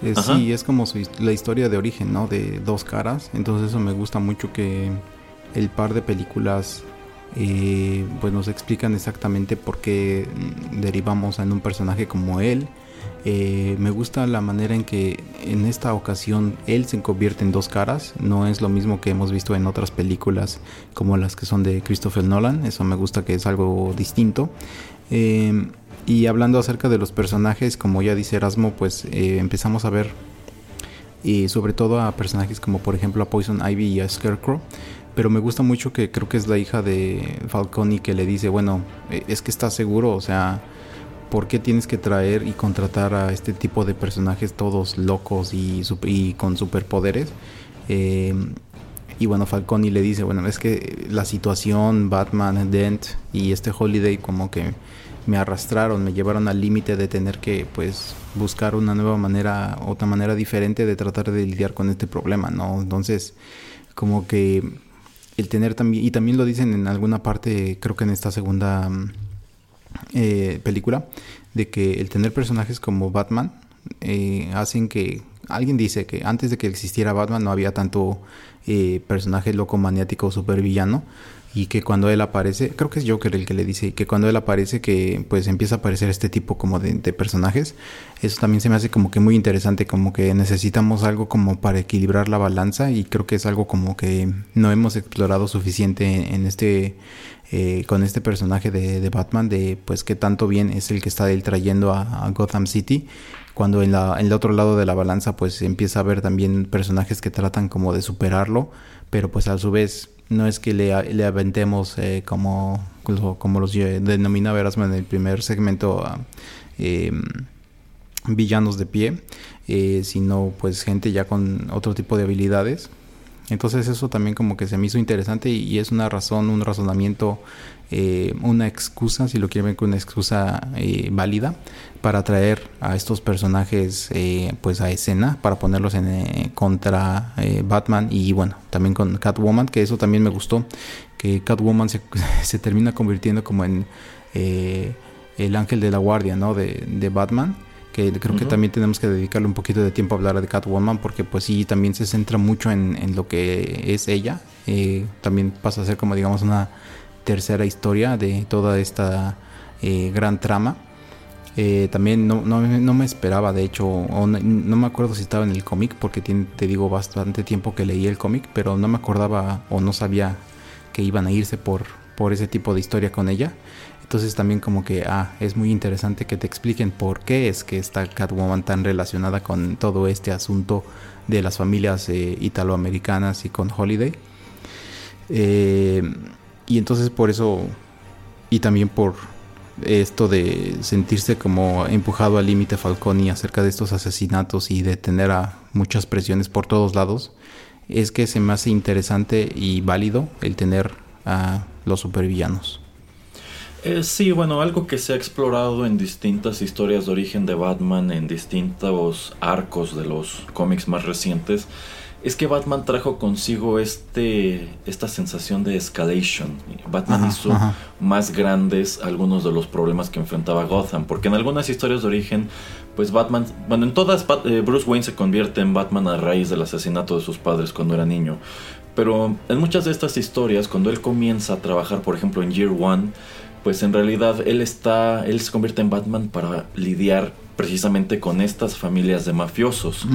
Eh, sí, es como la historia de origen, ¿no? De dos caras. Entonces eso me gusta mucho que el par de películas eh, pues nos explican exactamente por qué derivamos en un personaje como él. Eh, me gusta la manera en que en esta ocasión él se convierte en dos caras. No es lo mismo que hemos visto en otras películas como las que son de Christopher Nolan. Eso me gusta que es algo distinto. Eh, y hablando acerca de los personajes, como ya dice Erasmo, pues empezamos a ver y sobre todo a personajes como por ejemplo a Poison Ivy y a Scarecrow pero me gusta mucho que creo que es la hija de Falconi que le dice, bueno, eh, es que estás seguro, o sea, ¿por qué tienes que traer y contratar a este tipo de personajes todos locos y, con superpoderes? Eh, y bueno, Falconi le dice, bueno, es que la situación, Batman, Dent y este Holiday como que me arrastraron, me llevaron al límite de tener que pues buscar una nueva manera, otra manera diferente de tratar de lidiar con este problema, ¿no? Entonces, como que el tener también, y también lo dicen en alguna parte, creo que en esta segunda eh, película, de que el tener personajes como Batman eh, hacen que, alguien dice que antes de que existiera Batman no había tanto eh, personaje loco maniático o supervillano, y que cuando él aparece, creo que es Joker el que le dice, que cuando él aparece que pues empieza a aparecer este tipo como de, personajes, eso también se me hace como que muy interesante, como que necesitamos algo como para equilibrar la balanza y creo que es algo como que no hemos explorado suficiente en, este, eh, con este personaje de, Batman, de pues qué tanto bien es el que está él trayendo a, Gotham City cuando en, la, en el otro lado de la balanza pues empieza a haber también personajes que tratan como de superarlo, pero pues a su vez no es que le, le aventemos eh, como, como los denomina Erasmo en el primer segmento em, villanos de pie, eh, sino pues gente ya con otro tipo de habilidades. Entonces eso también como que se me hizo interesante y es una razón, un razonamiento eh, una excusa, si lo quieren ver una excusa eh, válida, para traer a estos personajes eh, pues a escena, para ponerlos en contra Batman y bueno, también con Catwoman, que eso también me gustó, que Catwoman se, (laughs) se termina convirtiendo como en el ángel de la guardia, ¿no? De, de Batman que creo que también tenemos que dedicarle un poquito de tiempo a hablar de Catwoman porque pues sí también se centra mucho en, en lo que es ella también pasa a ser como digamos una tercera historia de toda esta eh, gran trama. Eh, también no, no, no, me esperaba, de hecho, no, me acuerdo si estaba en el cómic, porque tiene, te digo bastante tiempo que leí el cómic, pero no me acordaba o no sabía que iban a irse por, por ese tipo de historia con ella. Entonces también como que, ah, es muy interesante que te expliquen por qué es que está Catwoman tan relacionada con todo este asunto de las familias eh, italoamericanas y con Holiday. Eh, y entonces por eso, y también por esto de sentirse como empujado al límite Falconi acerca de estos asesinatos y de tener a muchas presiones por todos lados, es que se me hace interesante y válido el tener a los supervillanos. Eh, sí, bueno, algo que se ha explorado en distintas historias de origen de Batman, en distintos arcos de los cómics más recientes, es que Batman trajo consigo este esta sensación de escalation. Batman hizo más grandes algunos de los problemas que enfrentaba Gotham, porque en algunas historias de origen, pues Batman, bueno, en todas eh, Bruce Wayne se convierte en Batman a raíz del asesinato de sus padres cuando era niño. Pero en muchas de estas historias, cuando él comienza a trabajar, por ejemplo, en Year One, pues en realidad él está, él se convierte en Batman para lidiar precisamente con estas familias de mafiosos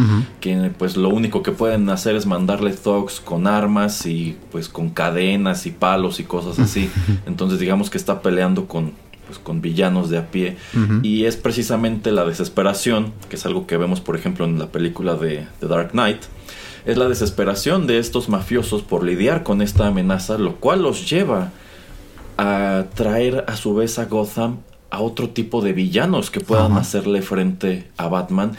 que pues lo único que pueden hacer es mandarle thugs con armas y pues con cadenas y palos y cosas así. Entonces digamos que está peleando con pues con villanos de a pie. Y es precisamente la desesperación que es algo que vemos por ejemplo en la película de The Dark Knight es la desesperación de estos mafiosos por lidiar con esta amenaza lo cual los lleva a traer a su vez a Gotham a otro tipo de villanos que puedan hacerle frente a Batman.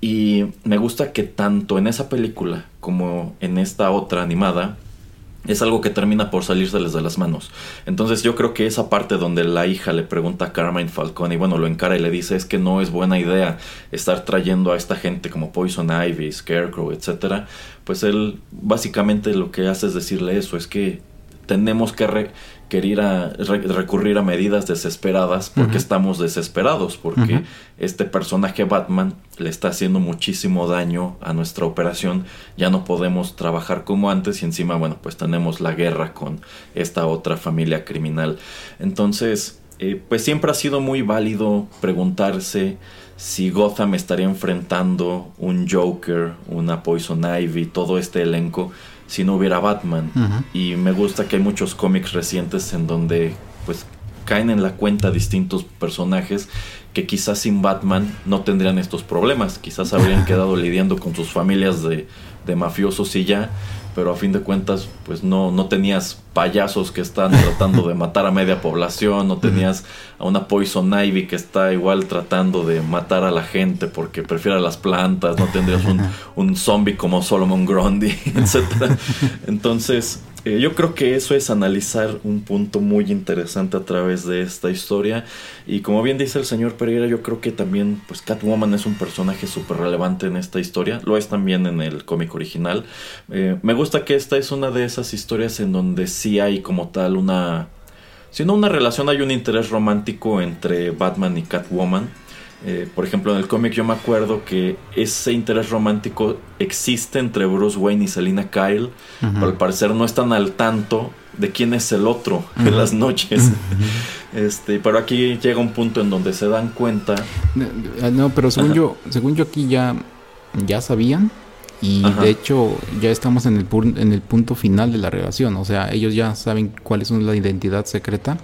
Y me gusta que tanto en esa película como en esta otra animada es algo que termina por salírseles de las manos. Entonces yo creo que esa parte donde la hija le pregunta a Carmine Falcone y bueno, lo encara y le dice es que no es buena idea estar trayendo a esta gente como Poison Ivy, Scarecrow, etcétera, pues él básicamente lo que hace es decirle eso, es que tenemos que requerir a, recurrir a medidas desesperadas porque estamos desesperados, porque este personaje Batman le está haciendo muchísimo daño a nuestra operación, ya no podemos trabajar como antes y encima, bueno, pues tenemos la guerra con esta otra familia criminal. Entonces, eh, pues siempre ha sido muy válido preguntarse si Gotham estaría enfrentando un Joker, una Poison Ivy, todo este elenco, si no hubiera Batman. Y me gusta que hay muchos cómics recientes en donde pues caen en la cuenta distintos personajes que quizás sin Batman no tendrían estos problemas, quizás habrían (laughs) quedado lidiando con sus familias de, de mafiosos y ya, pero a fin de cuentas, pues no, no tenías payasos que están tratando de matar a media población, no tenías a una Poison Ivy que está igual tratando de matar a la gente porque prefiere las plantas, no tendrías un, un zombie como Solomon Grundy, (laughs) etc. (laughs) Entonces, eh, yo creo que eso es analizar un punto muy interesante a través de esta historia. Y como bien dice el señor Pereira, yo creo que también pues Catwoman es un personaje súper relevante en esta historia. Lo es también en el cómic original. Eh, me gusta que esta es una de esas historias en donde sí hay como tal una... Si una relación, hay un interés romántico entre Batman y Catwoman. Eh, por ejemplo, en el cómic yo me acuerdo que ese interés romántico existe entre Bruce Wayne y Selina Kyle, pero al parecer no están al tanto de quién es el otro en las noches. (laughs) este, pero aquí llega un punto en donde se dan cuenta. No, pero según yo, según yo aquí ya, ya sabían. Y de hecho ya estamos en el, en el punto final de la relación. O sea, ellos ya saben cuál es la identidad secreta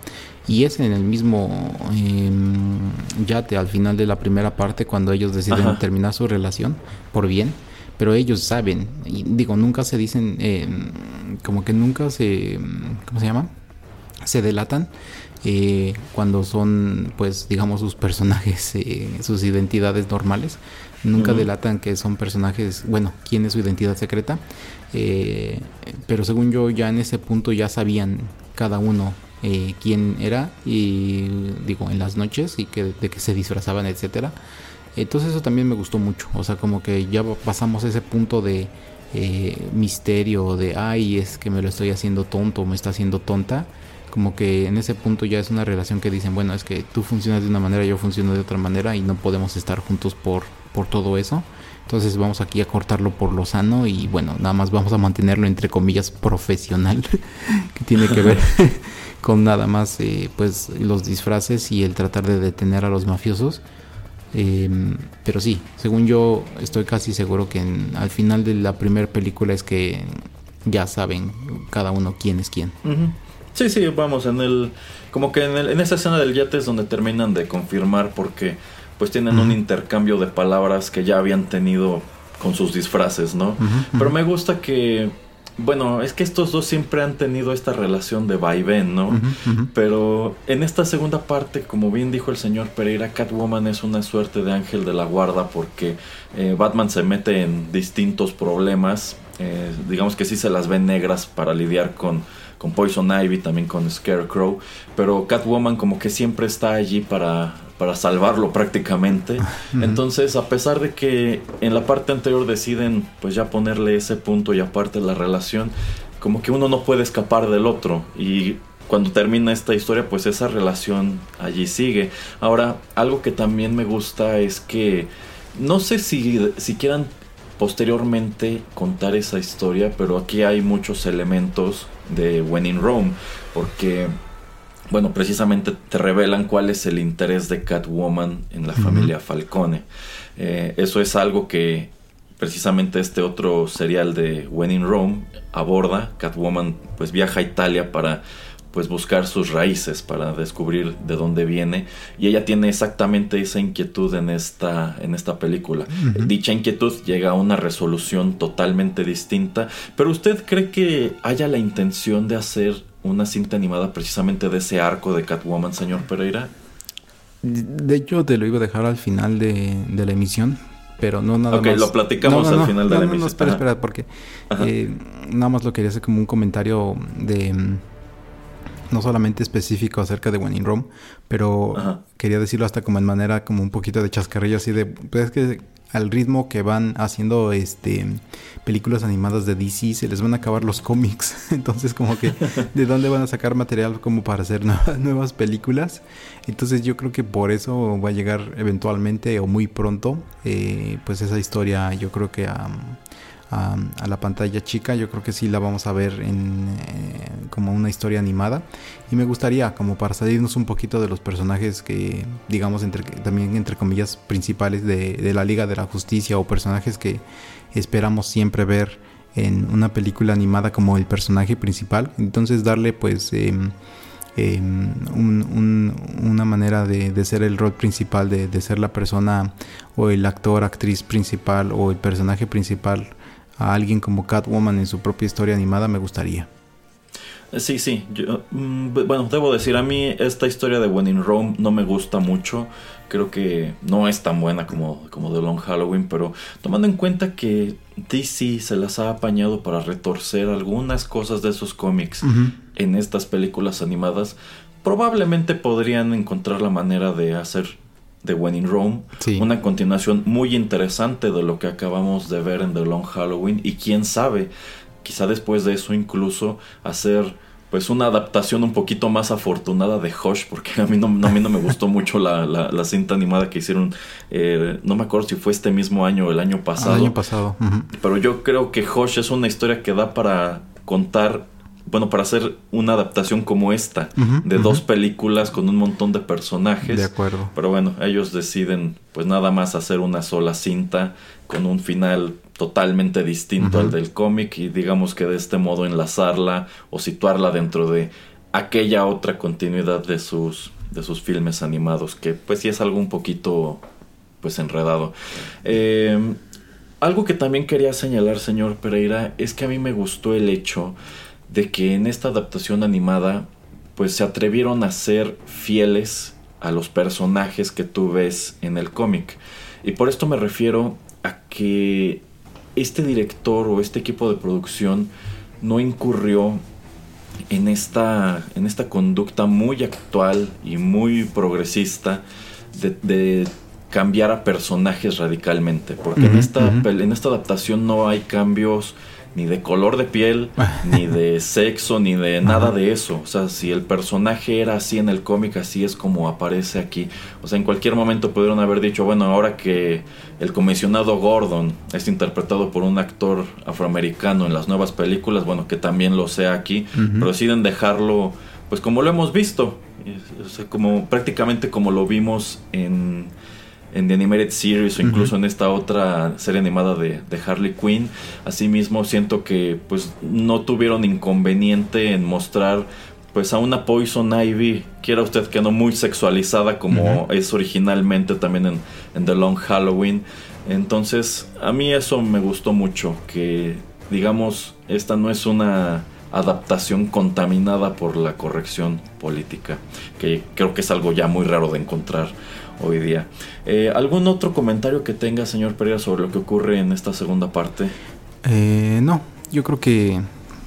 y es en el mismo em, yate al final de la primera parte cuando ellos deciden terminar su relación por bien. Pero ellos saben, y digo, nunca se dicen, em, como que nunca se, ¿cómo se llama? Se delatan eh, cuando son, pues, digamos, sus personajes, eh, sus identidades normales. Nunca delatan que son personajes, bueno, quién es su identidad secreta. Eh, pero según yo, ya en ese punto ya sabían cada uno eh, quién era y digo en las noches y que de que se disfrazaban etcétera. Entonces eso también me gustó mucho. O sea como que ya pasamos ese punto de eh, misterio de ay es que me lo estoy haciendo tonto me está haciendo tonta como que en ese punto ya es una relación que dicen bueno es que tú funcionas de una manera yo funciono de otra manera y no podemos estar juntos por por todo eso. Entonces vamos aquí a cortarlo por lo sano y bueno, nada más vamos a mantenerlo entre comillas profesional, (laughs) que tiene que ver (laughs) con nada más eh, pues los disfraces y el tratar de detener a los mafiosos. Em, pero sí, según yo estoy casi seguro que al final de la primera película es que ya saben cada uno quién es quién. Sí, sí, vamos, en el como que en, el, en esa escena del yate es donde terminan de confirmar porque pues tienen un intercambio de palabras que ya habían tenido con sus disfraces, ¿no? Pero me gusta que bueno, es que estos dos siempre han tenido esta relación de vaivén, ¿no? Pero en esta segunda parte, como bien dijo el señor Pereira, Catwoman es una suerte de ángel de la guarda porque eh, Batman se mete en distintos problemas. Eh, digamos que sí se las ve negras para lidiar con, con Poison Ivy, también con Scarecrow. Pero Catwoman como que siempre está allí para para salvarlo prácticamente. Entonces, a pesar de que en la parte anterior deciden pues ya ponerle ese punto y aparte la relación, como que uno no puede escapar del otro y cuando termina esta historia pues esa relación allí sigue. Ahora, algo que también me gusta es que no sé si, si quieran posteriormente contar esa historia, pero aquí hay muchos elementos de When in Rome, porque bueno, precisamente te revelan cuál es el interés de Catwoman en la familia Falcone. Eh, eso es algo que precisamente este otro serial de When in Rome aborda. Catwoman pues viaja a Italia para pues buscar sus raíces para descubrir de dónde viene y ella tiene exactamente esa inquietud en esta en esta película. Dicha inquietud llega a una resolución totalmente distinta, pero usted cree que haya la intención de hacer una cinta animada precisamente de ese arco de Catwoman, señor Pereira? De hecho, te lo iba a dejar al final de, la emisión, pero no nada más. Ok, lo platicamos al final de la emisión. No, espera, espera, porque eh, nada más lo quería hacer como un comentario de. No solamente específico acerca de When in Rome, pero quería decirlo hasta como en manera como un poquito de chascarrillo, así de. Pues es que al ritmo que van haciendo este películas animadas de DC se les van a acabar los cómics. (laughs) Entonces como que de dónde van a sacar material como para hacer (laughs) nuevas películas entonces yo creo que por eso va a llegar eventualmente o muy pronto eh, pues esa historia yo creo que a a, la pantalla chica. Yo creo que sí la vamos a ver en, eh, como una historia animada. Y me gustaría, como para salirnos un poquito de los personajes que, digamos, entre, también entre comillas, principales de, la Liga de la Justicia o personajes que esperamos siempre ver en una película animada como el personaje principal. Entonces darle pues... Em, em, una manera de, ser el rol principal, de, ser la persona o el actor, actriz principal o el personaje principal a alguien como Catwoman en su propia historia animada me gustaría. Sí, sí. Yo, mm, bueno, debo decir, a mí esta historia de When in Rome no me gusta mucho. Creo que no es tan buena como, como The Long Halloween, pero tomando en cuenta que DC se las ha apañado para retorcer algunas cosas de esos cómics en estas películas animadas, probablemente podrían encontrar la manera de hacer de When in Rome, una continuación muy interesante de lo que acabamos de ver en The Long Halloween y quién sabe, quizá después de eso incluso hacer pues una adaptación un poquito más afortunada de Hush, porque a mí no, a mí no me gustó (laughs) mucho la, la, cinta animada que hicieron, eh, no me acuerdo si fue este mismo año o el año pasado. El año pasado. Pero yo creo que Hush es una historia que da para contar bueno, para hacer una adaptación como esta, de dos películas con un montón de personajes. De acuerdo. Pero bueno, ellos deciden pues nada más hacer una sola cinta con un final totalmente distinto al del cómic y digamos que de este modo enlazarla o situarla dentro de aquella otra continuidad de sus de sus filmes animados que pues sí es algo un poquito pues enredado. Eh, algo que también quería señalar, señor Pereira, es que a mí me gustó el hecho de que en esta adaptación animada pues se atrevieron a ser fieles a los personajes que tú ves en el cómic. Y por esto me refiero a que este director o este equipo de producción no incurrió en esta, en esta conducta muy actual y muy progresista de, cambiar a personajes radicalmente. Porque en, esta, en esta adaptación no hay cambios ni de color de piel, (laughs) ni de sexo, ni de nada de eso. O sea, si el personaje era así en el cómic, así es como aparece aquí. O sea, en cualquier momento pudieron haber dicho, bueno, ahora que el comisionado Gordon es interpretado por un actor afroamericano en las nuevas películas, bueno, que también lo sea aquí, pero deciden dejarlo, pues como lo hemos visto, o sea, como prácticamente como lo vimos en en The Animated Series o incluso en esta otra serie animada de, Harley Quinn. Asimismo, siento que pues no tuvieron inconveniente en mostrar pues a una Poison Ivy, quiera usted que no muy sexualizada como es originalmente también en, en, The Long Halloween. Entonces, a mí eso me gustó mucho, que digamos, esta no es una adaptación contaminada por la corrección política, que creo que es algo ya muy raro de encontrar hoy día. Eh, ¿Algún otro comentario que tenga, señor Pereira, sobre lo que ocurre en esta segunda parte? Eh, no, yo creo que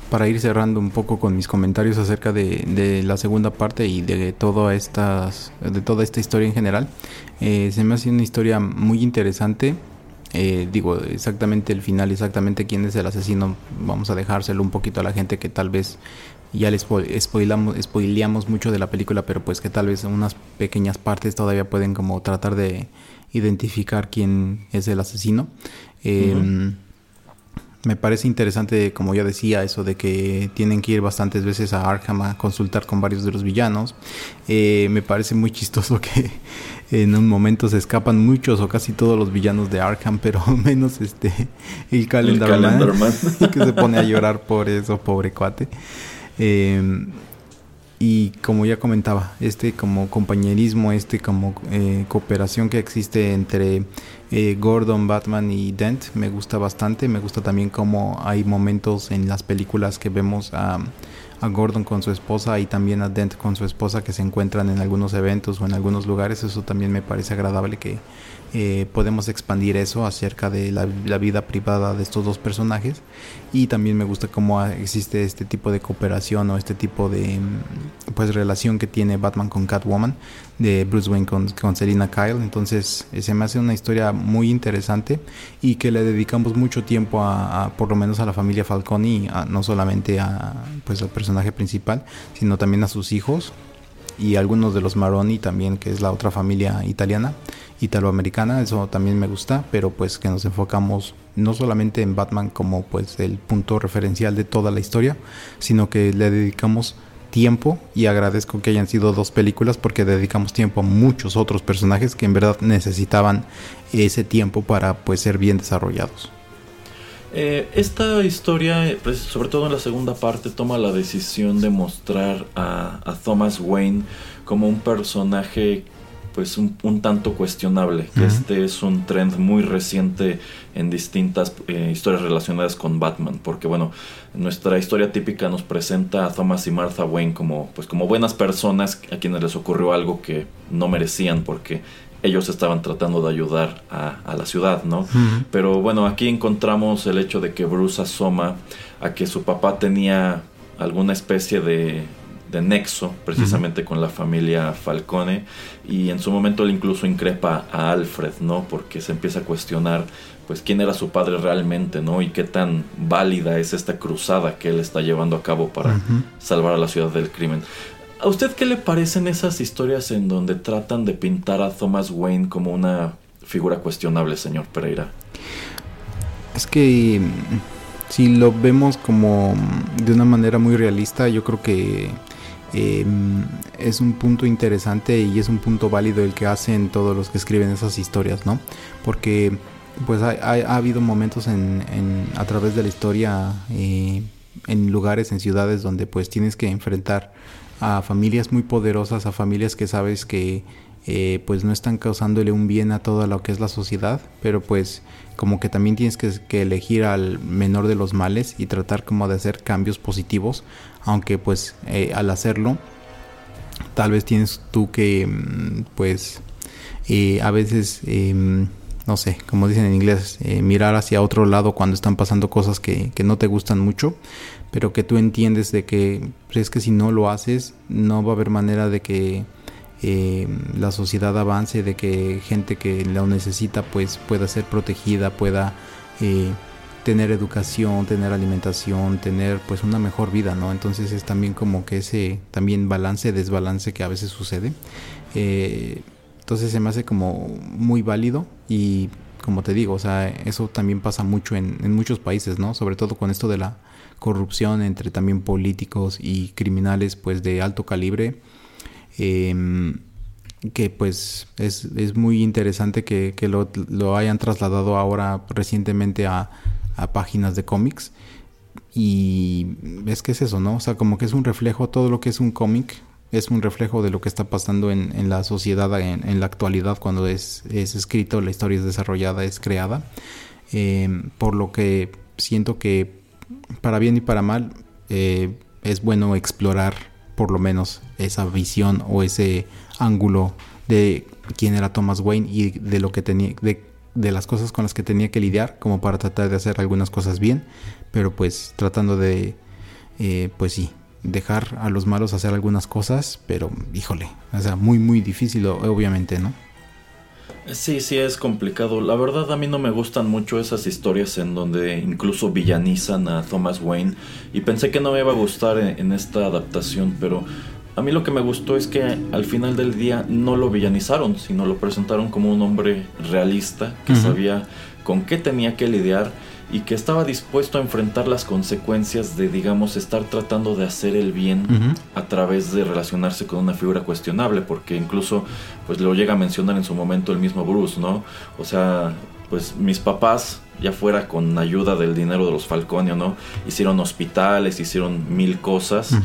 para ir cerrando un poco con mis comentarios acerca de, la segunda parte y de, toda estas, de toda esta historia en general, eh, se me hace una historia muy interesante. digo, exactamente el final, exactamente quién es el asesino, vamos a dejárselo un poquito a la gente que tal vez ya les spoilamos, spoileamos mucho de la película, pero pues que tal vez unas pequeñas partes todavía pueden como tratar de identificar quién es el asesino. Em, me parece interesante, como ya decía, eso de que tienen que ir bastantes veces a Arkham a consultar con varios de los villanos. Eh, me parece muy chistoso que (laughs) en un momento se escapan muchos o casi todos los villanos de Arkham, pero (laughs) menos este el Calendar, Man, (laughs) que se pone a llorar por eso, pobre cuate. Eh, y como ya comentaba, este como compañerismo, este como eh, cooperación que existe entre eh, Gordon, Batman y Dent me gusta bastante. Me gusta también como hay momentos en las películas que vemos a, a, Gordon con su esposa y también a Dent con su esposa que se encuentran en algunos eventos o en algunos lugares. Eso también me parece agradable que eh, podemos expandir eso acerca de la, vida privada de estos dos personajes. Y también me gusta cómo existe este tipo de cooperación o este tipo de pues relación que tiene Batman con Catwoman de Bruce Wayne con, con Selina Kyle. Entonces se me hace una historia muy interesante y que le dedicamos mucho tiempo a, por lo menos a la familia Falcone no solamente a pues al personaje principal sino también a sus hijos y algunos de los Maroni también, que es la otra familia italiana, italoamericana, eso también me gusta, pero pues que nos enfocamos no solamente en Batman como pues el punto referencial de toda la historia, sino que le dedicamos tiempo y agradezco que hayan sido dos películas porque dedicamos tiempo a muchos otros personajes que en verdad necesitaban ese tiempo para pues ser bien desarrollados. Eh, esta historia, pues, sobre todo en la segunda parte, toma la decisión de mostrar a, Thomas Wayne como un personaje pues un, tanto cuestionable. Este es un trend muy reciente en distintas eh, historias relacionadas con Batman, porque bueno, nuestra historia típica nos presenta a Thomas y Martha Wayne como pues como buenas personas a quienes les ocurrió algo que no merecían porque ellos estaban tratando de ayudar a, la ciudad, ¿no? Pero bueno, aquí encontramos el hecho de que Bruce asoma a que su papá tenía alguna especie de, nexo precisamente con la familia Falcone y en su momento él incluso increpa a Alfred, ¿no? Porque se empieza a cuestionar pues quién era su padre realmente, ¿no? Y qué tan válida es esta cruzada que él está llevando a cabo para salvar a la ciudad del crimen. ¿A usted qué le parecen esas historias en donde tratan de pintar a Thomas Wayne como una figura cuestionable, señor Pereira? Es que si lo vemos como de una manera muy realista, yo creo que em, es un punto interesante y es un punto válido el que hacen todos los que escriben esas historias, ¿no? Porque pues ha, habido momentos en, a través de la historia eh, en lugares, en ciudades donde pues tienes que enfrentar a familias muy poderosas, a familias que sabes que eh, pues no están causándole un bien a toda lo que es la sociedad, pero pues como que también tienes que, elegir al menor de los males y tratar como de hacer cambios positivos, aunque pues eh, al hacerlo tal vez tienes tú que mm, pues eh, a veces em, no sé, como dicen en inglés, mirar hacia otro lado cuando están pasando cosas que, que no te gustan mucho pero que tú entiendes de que pues, es que si no lo haces no va a haber manera de que eh, la sociedad avance, de que gente que lo necesita pues pueda ser protegida, pueda eh, tener educación, tener alimentación, tener pues una mejor vida, ¿no? Entonces es también como que ese también balance, desbalance que a veces sucede. Eh, entonces se me hace como muy válido y como te digo, o sea, eso también pasa mucho en, en muchos países, ¿no? Sobre todo con esto de la corrupción entre también políticos y criminales pues de alto calibre em, que pues es, es, muy interesante que, que lo, lo, hayan trasladado ahora recientemente a, a páginas de cómics y es que es eso, ¿no? O sea, como que es un reflejo, todo lo que es un cómic es un reflejo de lo que está pasando en, en la sociedad en, en, la actualidad cuando es, es, escrito, la historia es desarrollada, es creada. Em, por lo que siento que para bien y para mal, eh, es bueno explorar por lo menos esa visión o ese ángulo de quién era Thomas Wayne y de lo que tenía, de, las cosas con las que tenía que lidiar, como para tratar de hacer algunas cosas bien, pero pues tratando de, eh, pues sí, dejar a los malos hacer algunas cosas, pero híjole, o sea, muy, muy difícil, obviamente, ¿no? Sí, sí, es complicado. La verdad a mí no me gustan mucho esas historias en donde incluso villanizan a Thomas Wayne y pensé que no me iba a gustar en, esta adaptación, pero a mí lo que me gustó es que al final del día no lo villanizaron, sino lo presentaron como un hombre realista que sabía con qué tenía que lidiar y que estaba dispuesto a enfrentar las consecuencias de, digamos, estar tratando de hacer el bien a través de relacionarse con una figura cuestionable, porque incluso, pues lo llega a mencionar en su momento el mismo Bruce, ¿no? O sea, pues mis papás, ya fuera con ayuda del dinero de los Falcone, ¿no? Hicieron hospitales, hicieron mil cosas,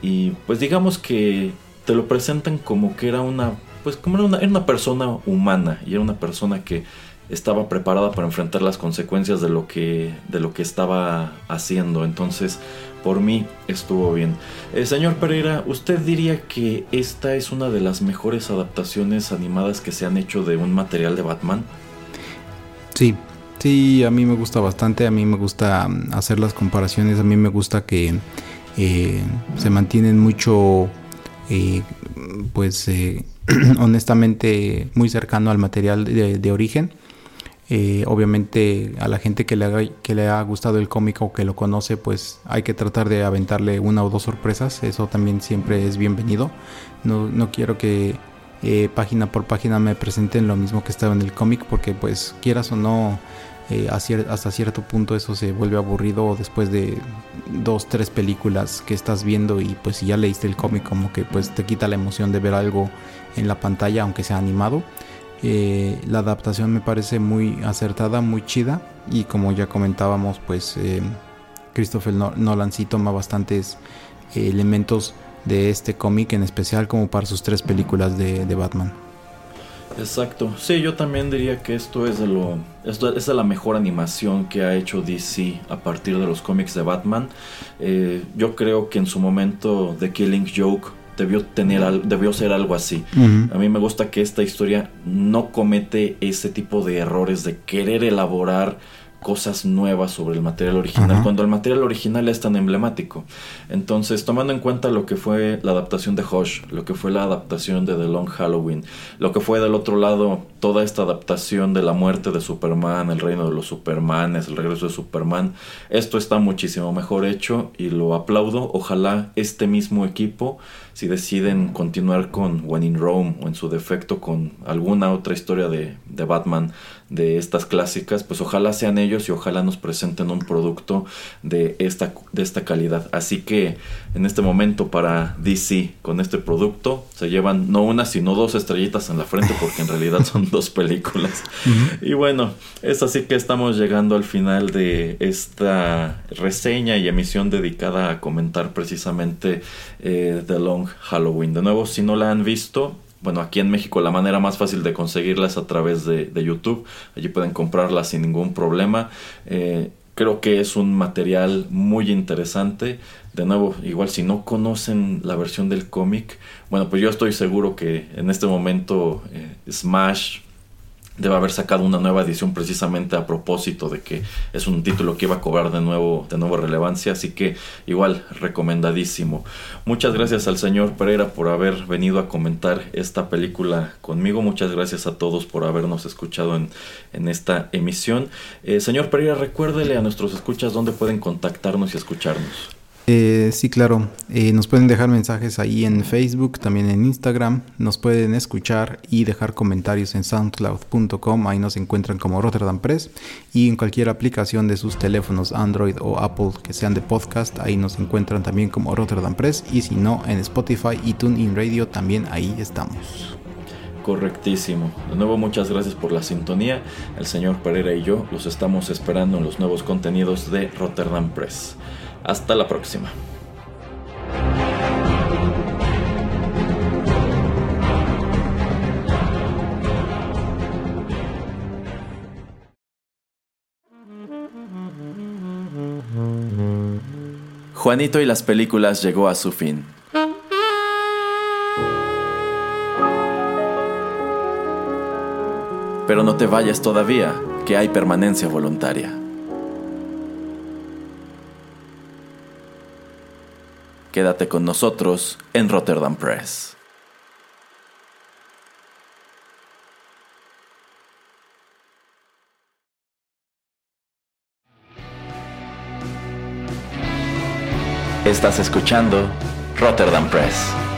y pues digamos que te lo presentan como que era una, pues como era una, era una persona humana, y era una persona que estaba preparada para enfrentar las consecuencias de lo que, de lo que estaba haciendo. Entonces, por mí estuvo bien. Eh, señor Pereira, ¿usted diría que esta es una de las mejores adaptaciones animadas que se han hecho de un material de Batman? Sí, sí, a mí me gusta bastante, a mí me gusta mm, hacer las comparaciones, a mí me gusta que eh, se mantienen mucho, eh, pues (clears throat) honestamente muy cercano al material de origen eh, obviamente a la gente que le, ha, que le ha gustado el cómic o que lo conoce, pues hay que tratar de aventarle una o dos sorpresas. Eso también siempre es bienvenido. No, no quiero que eh, página por página me presenten lo mismo que estaba en el cómic porque pues quieras o no... Eh, hasta cierto punto eso se vuelve aburrido después de dos, tres películas que estás viendo y pues si ya leíste el cómic como que pues te quita la emoción de ver algo en la pantalla aunque sea animado. Eh, la adaptación me parece muy acertada, muy chida y como ya comentábamos, pues eh, Christopher Nolan sí toma bastantes eh, elementos de este cómic en especial como para sus tres películas de, Batman. Exacto, sí, yo también diría que esto es de lo, esto es de la mejor animación que ha hecho DC a partir de los cómics de Batman. yo creo que en su momento The Killing Joke debió tener debió ser algo así. A mí me gusta que esta historia no comete ese tipo de errores de querer elaborar cosas nuevas sobre el material original, cuando el material original es tan emblemático. Entonces, tomando en cuenta lo que fue la adaptación de Hush, lo que fue la adaptación de The Long Halloween, lo que fue del otro lado toda esta adaptación de la muerte de Superman, el reino de los Supermanes, el regreso de Superman, esto está muchísimo mejor hecho y lo aplaudo. Ojalá este mismo equipo, si deciden continuar con When in Rome o en su defecto con alguna otra historia de, de Batman, de estas clásicas, pues ojalá sean ellos y ojalá nos presenten un producto de esta, de esta calidad. Así que en este momento para DC con este producto se llevan no una sino dos estrellitas en la frente porque en realidad son dos películas. Y bueno, es así que estamos llegando al final de esta reseña y emisión dedicada a comentar precisamente eh, The Long Halloween. De nuevo, si no la han visto, bueno, aquí en México la manera más fácil de conseguirlas es a través de, YouTube. Allí pueden comprarlas sin ningún problema. Eh, creo que es un material muy interesante. De nuevo, igual si no conocen la versión del cómic, bueno, pues yo estoy seguro que en este momento eh, Smash debe haber sacado una nueva edición precisamente a propósito de que es un título que iba a cobrar de nuevo de nuevo relevancia así que igual recomendadísimo. Muchas gracias al señor Pereira por haber venido a comentar esta película conmigo. Muchas gracias a todos por habernos escuchado en, en esta emisión. Eh, señor Pereira recuérdele a nuestros escuchas dónde pueden contactarnos y escucharnos eh, sí, claro. Eh, nos pueden dejar mensajes ahí en Facebook, también en Instagram. Nos pueden escuchar y dejar comentarios en soundcloud.com. Ahí nos encuentran como Rotterdam Press. Y en cualquier aplicación de sus teléfonos Android o Apple que sean de podcast, ahí nos encuentran también como Rotterdam Press. Y si no, en Spotify y TuneIn Radio también ahí estamos. Correctísimo. De nuevo muchas gracias por la sintonía. El señor Pereira y yo los estamos esperando en los nuevos contenidos de Rotterdam Press. Hasta la próxima. Juanito y las películas llegó a su fin. Pero no te vayas todavía, que hay permanencia voluntaria. Quédate con nosotros en Rotterdam Press. Estás escuchando Rotterdam Press.